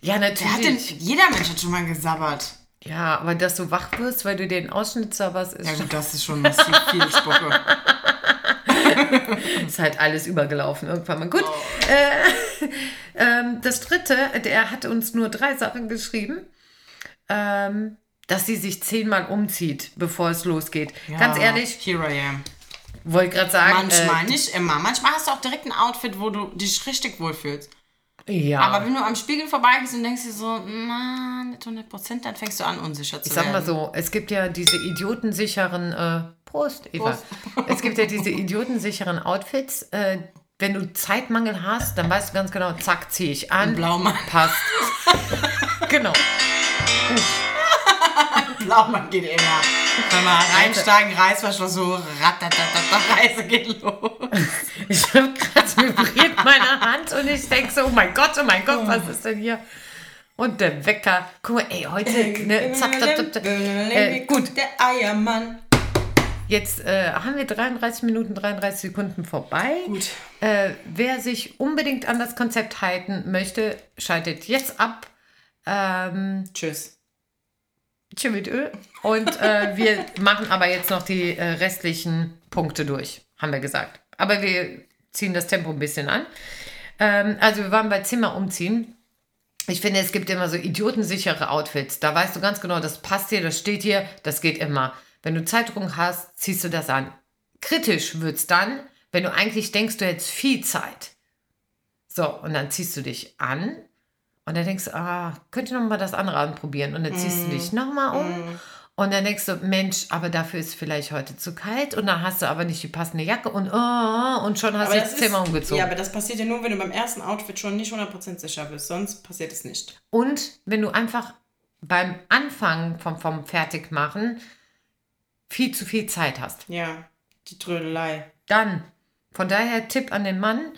Ja, Wer hat denn, natürlich. jeder Mensch hat schon mal gesabbert. Ja, aber dass du wach wirst, weil du den Ausschnitt sabberst, ist Ja gut, das ist schon massiv viel Spucke. Ist halt alles übergelaufen irgendwann mal. Gut. Äh, ähm, das dritte, der hat uns nur drei Sachen geschrieben. Ähm, dass sie sich zehnmal umzieht, bevor es losgeht. Ganz Ja, ehrlich, Here I am. Wollte gerade sagen. Manchmal, nicht immer. Manchmal hast du auch direkt ein Outfit, wo du dich richtig wohlfühlst. Äh, ja. Aber wenn du am Spiegel vorbeigehst und denkst dir so, na, nicht 100 Prozent, dann fängst du an, unsicher zu ich sag mal so, es gibt ja diese idiotensicheren, äh, Prost, Eva. Prost. Es gibt ja diese idiotensicheren Outfits. Äh, wenn du Zeitmangel hast, dann weißt du ganz genau, zack, ziehe ich an. Blaumann. Passt. genau. Blaumann geht immer. Wenn wir reinsteigen, Reißverschluss so, ratatatata, Reise geht los. Ich habe gerade vibriert meine Hand und ich denke so, oh mein Gott, oh mein Gott, was ist denn hier? Und der Wecker. Guck mal, ey, heute, ne, zack, zack, zack, zack. Äh, gut, Der Eiermann. jetzt äh, haben wir 33 Minuten, 33 Sekunden vorbei. Gut. Äh, wer sich unbedingt an das Konzept halten möchte, schaltet jetzt ab. Ähm, Tschüss. Tschüss mit Öl. Und äh, wir machen aber jetzt noch die äh, restlichen Punkte durch, haben wir gesagt. Aber wir ziehen das Tempo ein bisschen an. Ähm, also wir waren bei Zimmer umziehen. Ich finde, es gibt immer so idiotensichere Outfits. Da weißt du ganz genau, das passt dir, das steht dir, das geht immer. Wenn du Zeitdruck hast, ziehst du das an. Kritisch wird es dann, wenn du eigentlich denkst, du hättest viel Zeit. So, und dann ziehst du dich an und dann denkst du, ah, könnte noch mal das andere anprobieren. Und dann ziehst du dich noch mal um. Und dann denkst du, Mensch, aber dafür ist vielleicht heute zu kalt. Und dann hast du aber nicht die passende Jacke und, oh, und schon hast du das Zimmer umgezogen. Ja, aber das passiert ja nur, wenn du beim ersten Outfit schon nicht 100% sicher bist. Sonst passiert es nicht. Und wenn du einfach beim Anfang vom, vom Fertigmachen viel zu viel Zeit hast. Ja, die Trödelei. Dann, von daher Tipp an den Mann,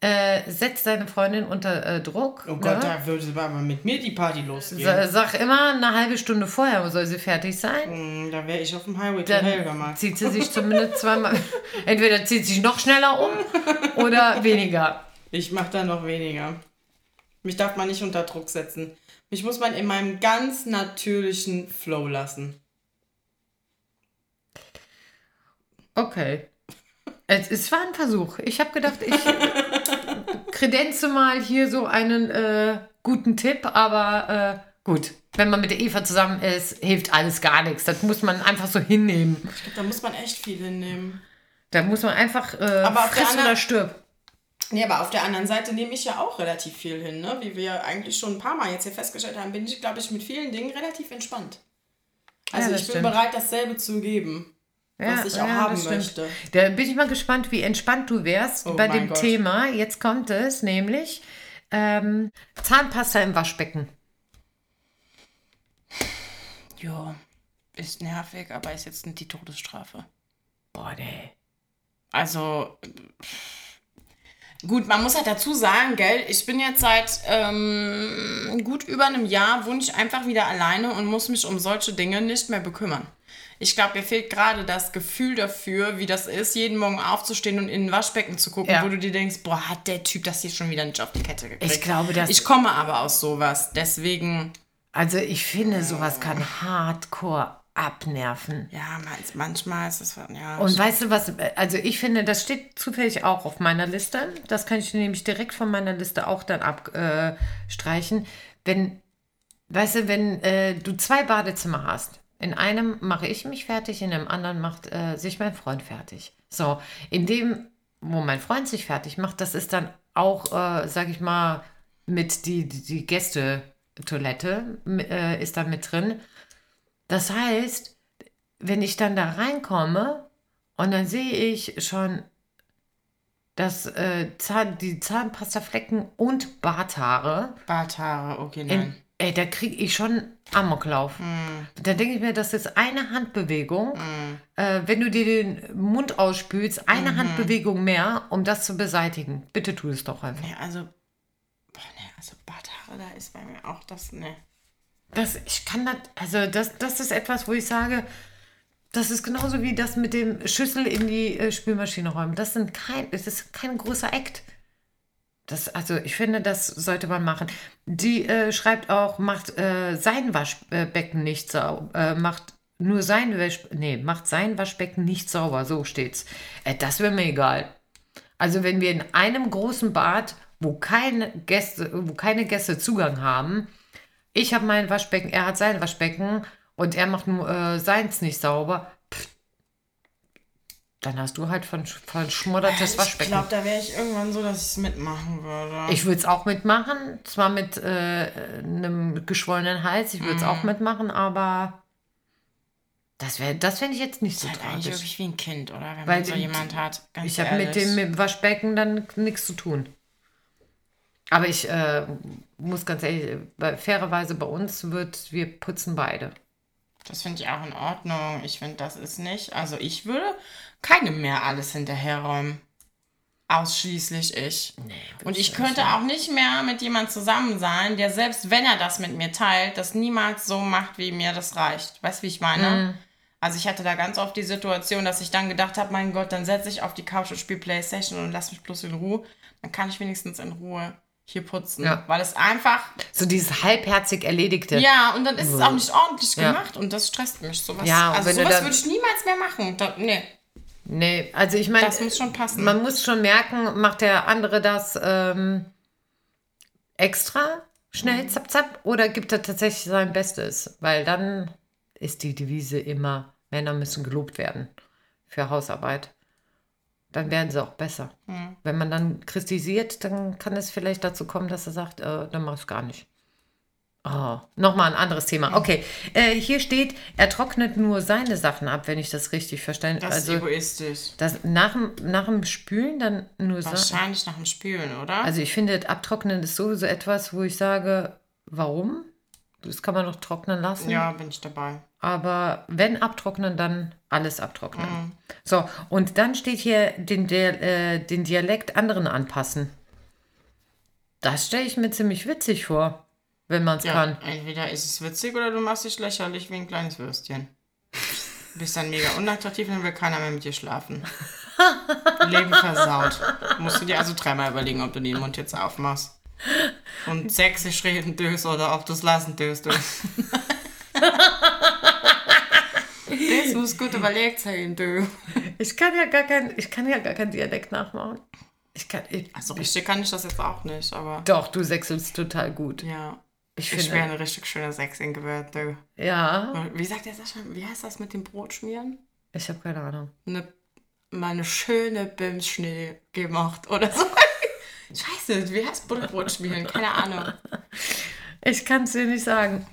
äh, setz deine Freundin unter äh, Druck. Oh Gott, ne? da würde aber mit mir die Party losgehen. Sa- Sag immer, eine halbe Stunde vorher soll sie fertig sein. Hm, Da wäre ich auf dem Highway Dann mal. zieht sie sich zumindest zweimal. Entweder zieht sie sich noch schneller um oder weniger. Ich mache da noch weniger. Mich darf man nicht unter Druck setzen. Mich muss man in meinem ganz natürlichen Flow lassen. Okay. Es, es war ein Versuch. Ich habe gedacht, ich kredenze mal hier so einen äh, guten Tipp, aber äh, gut. Wenn man mit der Eva zusammen ist, hilft alles gar nichts. Das muss man einfach so hinnehmen. Ich glaube, da muss man echt viel hinnehmen. Da muss man einfach äh, Aber auf der friss oder anderen- stirb. Ja, aber auf der anderen Seite nehme ich ja auch relativ viel hin, ne? Wie wir eigentlich schon ein paar Mal jetzt hier festgestellt haben, bin ich, glaube ich, mit vielen Dingen relativ entspannt. Also Ja, ich bin stimmt. bereit, dasselbe zu geben, was ich auch ja, haben möchte. Da bin ich mal gespannt, wie entspannt du wärst Oh bei dem Gott. Thema. Jetzt kommt es nämlich ähm, Zahnpasta im Waschbecken. Ja, ist nervig, aber ist jetzt nicht die Todesstrafe. Boah, nee. Also, gut, man muss halt dazu sagen, gell, ich bin jetzt seit ähm, gut über einem Jahr, wohne ich einfach wieder alleine und muss mich um solche Dinge nicht mehr bekümmern. Ich glaube, mir fehlt gerade das Gefühl dafür, wie das ist, jeden Morgen aufzustehen und in ein Waschbecken zu gucken, Ja. wo du dir denkst, boah, hat der Typ das hier schon wieder nicht auf die Kette gekriegt. Ich glaube, das- Ich komme aber aus sowas, deswegen, Also ich finde, sowas kann hardcore abnerven. ja, man- manchmal ist es, ja. Und weißt du was, also ich finde, das steht zufällig auch auf meiner Liste. Das kann ich nämlich direkt von meiner Liste auch dann abstreichen. Wenn, weißt du, wenn äh, du zwei Badezimmer hast, in einem mache ich mich fertig, in dem anderen macht äh, sich mein Freund fertig. So, in dem, wo mein Freund sich fertig macht, das ist dann auch, äh, sag ich mal, mit die, die, die Gästetoilette äh, ist da mit drin. Das heißt, wenn ich dann da reinkomme und dann sehe ich schon das, äh, Zahn, die Zahnpastaflecken und Barthaare, Barthaare, okay, in, nein. Ey, da kriege ich schon Amoklauf. Da denke ich mir, das ist eine Handbewegung. Äh, wenn du dir den Mund ausspülst, eine Handbewegung mehr, um das zu beseitigen. Bitte tu es doch einfach. Nee, also, boah, nee, also Barthaare, da ist bei mir auch das, ne. Das, ich kann das, also das, das ist etwas, wo ich sage, das ist genauso wie das mit dem Schüssel in die äh, Spülmaschine räumen. Das, sind kein, das ist kein großer Act. Das, also ich finde, das sollte man machen. Die äh, schreibt auch, macht äh, sein Waschbecken nicht sauber, äh, macht nur sein Wasch, nee, macht sein Waschbecken nicht sauber, so steht's. Äh, das wäre mir egal. Also wenn wir in einem großen Bad, wo keine Gäste, wo keine Gäste Zugang haben, ich habe mein Waschbecken, er hat sein Waschbecken und er macht nur äh, seins nicht sauber, dann hast du halt von, von schmoddertes Ich Waschbecken. glaube, da wäre ich irgendwann so, dass ich es mitmachen würde. Ich würde es auch mitmachen, zwar mit äh, einem geschwollenen Hals, ich würde es Mhm. auch mitmachen, aber das wäre, das fände ich jetzt nicht so halt eigentlich tragisch. wirklich wie ein Kind, oder? Wenn Weil man so jemand hat. Ich habe mit dem mit Waschbecken dann nichts zu tun. Aber ich äh, muss ganz ehrlich, bei, fairerweise bei uns wird, wir putzen beide. Das finde ich auch in Ordnung. Ich finde, das ist nicht. Also ich würde keinem mehr alles hinterherräumen. Ausschließlich ich. Und ich könnte auch nicht mehr mit jemand zusammen sein, der selbst wenn er das mit mir teilt, das niemals so macht, wie mir das reicht. Weißt du, wie ich meine? Also ich hatte da ganz oft die Situation, dass ich dann gedacht habe, mein Gott, dann setze ich auf die Couch und spiele Playstation und lass mich bloß in Ruhe. Dann kann ich wenigstens in Ruhe hier putzen. Ja. Weil es einfach So dieses halbherzig Erledigte. ja, und dann ist es auch nicht ordentlich Ja. gemacht und das stresst mich. Sowas, Ja, also sowas würde ich niemals mehr machen. Da, nee, Nee, also ich meine, das muss schon passen. man muss schon merken, macht der andere das ähm, extra schnell, Mhm. zap, zap, oder gibt er tatsächlich sein Bestes? Weil dann ist die Devise immer, Männer müssen gelobt werden für Hausarbeit. Dann werden sie auch besser. Mhm. Wenn man dann kritisiert, dann kann es vielleicht dazu kommen, dass er sagt, äh, dann mach ich gar nicht. Oh, nochmal ein anderes. Thema. Okay, äh, hier steht, er trocknet nur seine Sachen ab, wenn ich das richtig verstanden das Also ist egoistisch. das nach, dem- nach dem Spülen dann nur so. Wahrscheinlich nach dem Spülen, oder? Also ich finde, Abtrocknen ist sowieso etwas, wo ich sage, warum? Das kann man doch trocknen lassen. ja, bin ich dabei. Aber wenn abtrocknen, dann alles abtrocknen. Mhm. So, und dann steht hier den, der, äh, den Dialekt anderen anpassen. Das stelle ich mir ziemlich witzig vor, wenn man es Ja, kann. entweder ist es witzig oder du machst dich lächerlich wie ein kleines Würstchen. Du bist dann mega unattraktiv und dann will keiner mehr mit dir schlafen. Leben versaut. Musst du dir also dreimal überlegen, ob du den Mund jetzt aufmachst. Und sächsisch reden döst oder ob du es lassen döst. du. das muss gut überlegt sein, du. Ich kann ja gar kein, ich kann ja gar keinen Dialekt nachmachen. Ich kann, ich, Also richtig kann ich das jetzt auch nicht, aber doch, du sächselst total gut. ja. Ich Ich finde- wäre eine richtig schöne Sechsin gewählt, du. Ja, Wie sagt der Sascha? Wie heißt das mit dem Brot schmieren? ich habe keine Ahnung. Eine, mal eine schöne Bimsschnee gemacht oder so. Nicht, wie heißt Butterbrot schmieren? Keine Ahnung. Ich kann es dir nicht sagen.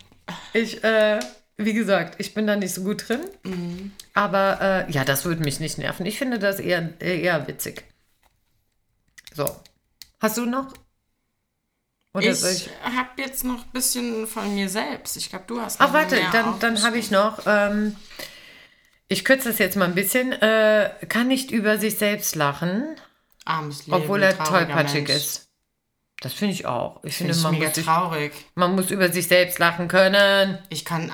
Ich, äh, wie gesagt, ich bin da nicht so gut drin. Mhm. Aber äh, ja, das würde mich nicht nerven. Ich finde das eher, eher witzig. So. Hast du noch? Oder Ich habe jetzt noch ein bisschen von mir selbst. Ich glaube, du hast Ach, warte, dann, dann habe ich noch. Ähm, ich kürze das jetzt mal ein bisschen. Äh, kann nicht über sich selbst lachen, Armes Leben, obwohl er tollpatschig Mensch. ist. Das finde ich auch. Ich finde, ich man mega muss, traurig. man muss über sich selbst lachen können. Ich kann,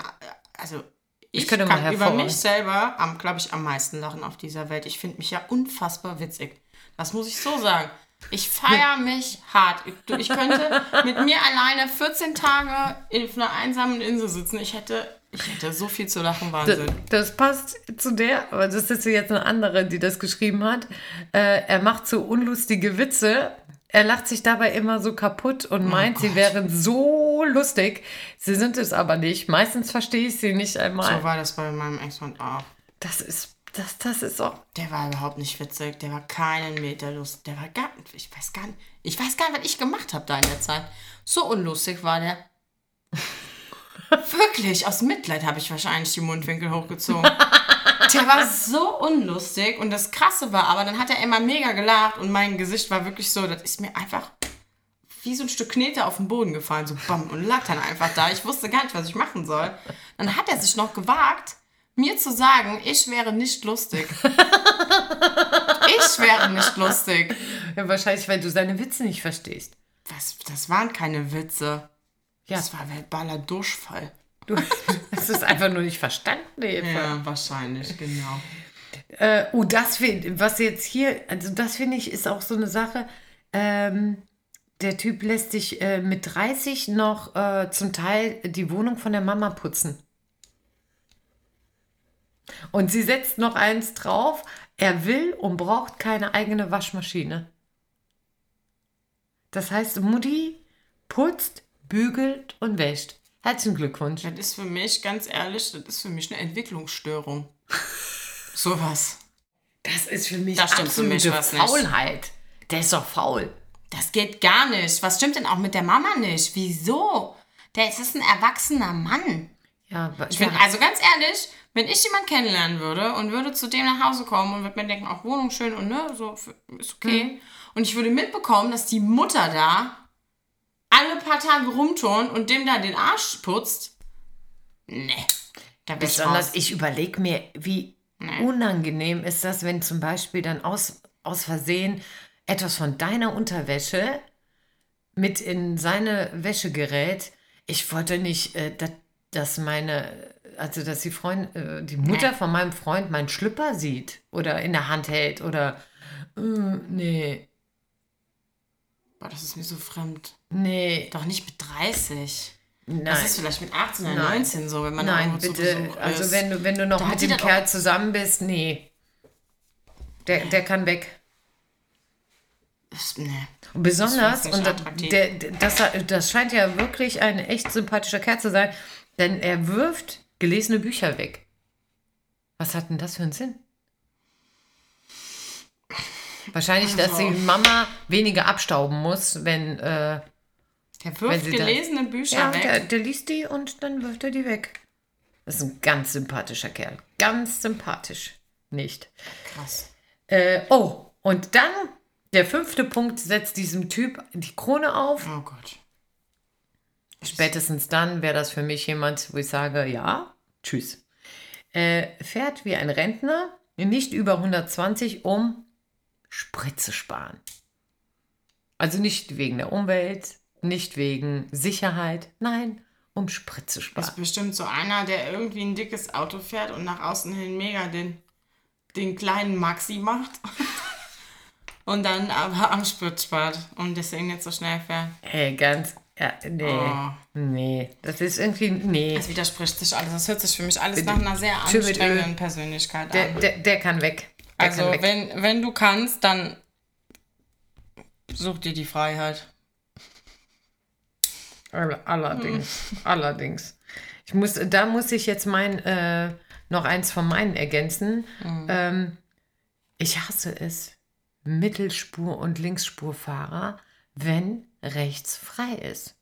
also, Ich, könnte mal kann über mich selber, glaube ich, am meisten lachen auf dieser Welt. Ich finde mich ja unfassbar witzig. Das muss ich so sagen. Ich feiere mich hart. Ich, könnte mit mir alleine 14 Tage auf einer einsamen Insel sitzen. Ich hätte, ich hätte so viel zu lachen, Das, Wahnsinn. das passt zu der, aber das ist jetzt eine andere, die das geschrieben hat. Äh, er macht so unlustige Witze. Er lacht sich dabei immer so kaputt und meint, sie wären so lustig. Sie sind es aber nicht. Meistens verstehe ich sie nicht einmal. So war das bei meinem Ex-Freund auch. Das ist, das, das ist auch. Der war überhaupt nicht witzig. Der war keinen Meter lustig. Der war gar ich weiß gar nicht, ich weiß gar nicht, was ich gemacht habe da in der Zeit. So unlustig war der. Wirklich, aus Mitleid habe ich wahrscheinlich die Mundwinkel hochgezogen. Der war so unlustig und das Krasse war, aber dann hat er immer mega gelacht und mein Gesicht war wirklich so, das ist mir einfach wie so ein Stück Knete auf den Boden gefallen, so bam, und lag dann einfach da. Ich wusste gar nicht, was ich machen soll. Dann hat er sich noch gewagt, mir zu sagen, ich wäre nicht lustig. Ich wäre nicht lustig. Ja, wahrscheinlich, weil du seine Witze nicht verstehst. Was, das waren keine Witze. Ja. Das war verbaler Durchfall. Du hast es einfach nur nicht verstanden, Eva. Ja, wahrscheinlich, genau. Äh, oh, das find, was jetzt hier, also das finde ich, ist auch so eine Sache. Ähm, der Typ lässt sich äh, mit 30 noch äh, zum Teil die Wohnung von der Mama putzen. Und sie setzt noch eins drauf. Er will und braucht keine eigene Waschmaschine. Das heißt, Mutti putzt, bügelt und wäscht. Herzlichen Glückwunsch. Das ist für mich, ganz ehrlich, das ist für mich eine Entwicklungsstörung. Sowas. Das ist für mich Das stimmt für mich was nicht. Faulheit. Der ist doch faul. Das geht gar nicht. Was stimmt denn auch mit der Mama nicht? Wieso? Der ist ein erwachsener Mann. Ja, Ich find, also ganz ehrlich, wenn ich jemanden kennenlernen würde und würde zu dem nach Hause kommen und würde mir denken, auch Wohnung schön und ne, so ist okay. Und ich würde mitbekommen, dass die Mutter da alle paar Tage rumturnt und dem da den Arsch putzt. Nee. Da Besonders, raus. ich überlege mir, wie unangenehm ist das, wenn zum Beispiel dann aus, aus Versehen etwas von deiner Unterwäsche mit in seine Wäsche gerät. Ich wollte nicht, äh, dass, dass meine, also dass die Freund, äh, die Mutter von meinem Freund meinen Schlüpper sieht oder in der Hand hält oder äh, nee, Boah, das ist mir so fremd. nee, Doch nicht mit 30. nein. Das ist vielleicht mit 18 oder Nein. 19 so, wenn man Nein, irgendwo zu bitte. Besuch Also ist. wenn du, wenn du noch Da mit dem Kerl zusammen bist, nee. Der, der kann weg. Das- nee. Und besonders, Das und der, der- das, das scheint ja wirklich ein echt sympathischer Kerl zu sein, denn er wirft gelesene Bücher weg. Was hat denn das für einen Sinn? Wahrscheinlich, dass die Also. Mama weniger abstauben muss, wenn. Äh, Der wirft gelesene Bücher ja, weg. der, der liest die und dann wirft er die weg. Das ist ein ganz sympathischer Kerl. Ganz sympathisch. Nicht. Krass. Äh, oh, und dann der fünfte Punkt setzt diesem Typ die Krone auf. Oh Gott. Spätestens dann wäre das für mich jemand, wo ich sage, ja, tschüss. Äh, fährt wie ein Rentner, nicht über 120, um Sprit zu sparen. Also nicht wegen der Umwelt, nicht wegen Sicherheit, nein, um Sprit zu Das sparen. ist bestimmt so einer, der irgendwie ein dickes Auto fährt und nach außen hin mega den, den kleinen Maxi macht. und dann aber am Sprit spart und deswegen nicht so schnell fährt. Ey, ganz, ja, nee, Oh. nee, das ist irgendwie, nee. Das widerspricht sich alles. Das hört sich für mich alles nach einer sehr anstrengenden Persönlichkeit Der, an. der, der kann weg. Der Also, kann weg. wenn, wenn du kannst, dann such dir die Freiheit. All- Allerdings, allerdings. Ich muss, da muss ich jetzt mein, äh, noch eins von meinen ergänzen. Ähm, ich hasse es, Mittelspur- und Linksspurfahrer, wenn rechts frei ist.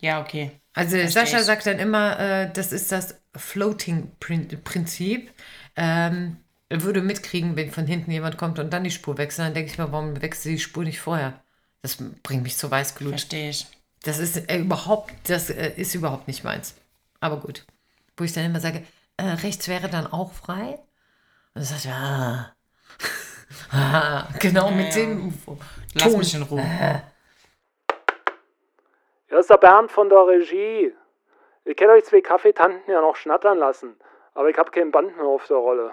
Ja, okay. Also Versteh Sascha ich. sagt dann immer, äh, das ist das Floating-Prinzip. Ähm, er würde mitkriegen, wenn von hinten jemand kommt und dann die Spur wechselt. Dann denke ich mir, warum wechselt die Spur nicht vorher? Das bringt mich zu Weißglut. Verstehe ich. Das ist äh, überhaupt, das äh, ist überhaupt nicht meins. Aber gut. Wo ich dann immer sage, äh, rechts wäre dann auch frei. Und dann sagt er, ah. ah, genau mit ja. dem Lass Ton. mich in Ruhe. Ja, ist der Bernd von der Regie. Ich kenne euch zwei Kaffeetanten ja noch schnattern lassen, aber ich habe kein Band mehr auf der Rolle.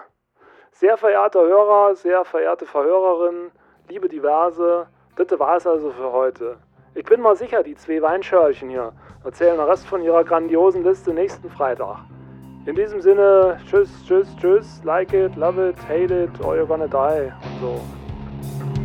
Sehr verehrter Hörer, sehr verehrte Verhörerin, liebe Diverse, das war's also für heute. Ich bin mal sicher, die zwei Weinschörlchen hier erzählen den Rest von ihrer grandiosen Liste nächsten Freitag. In diesem Sinne, tschüss, tschüss, tschüss, like it, love it, hate it, or you're gonna die und so.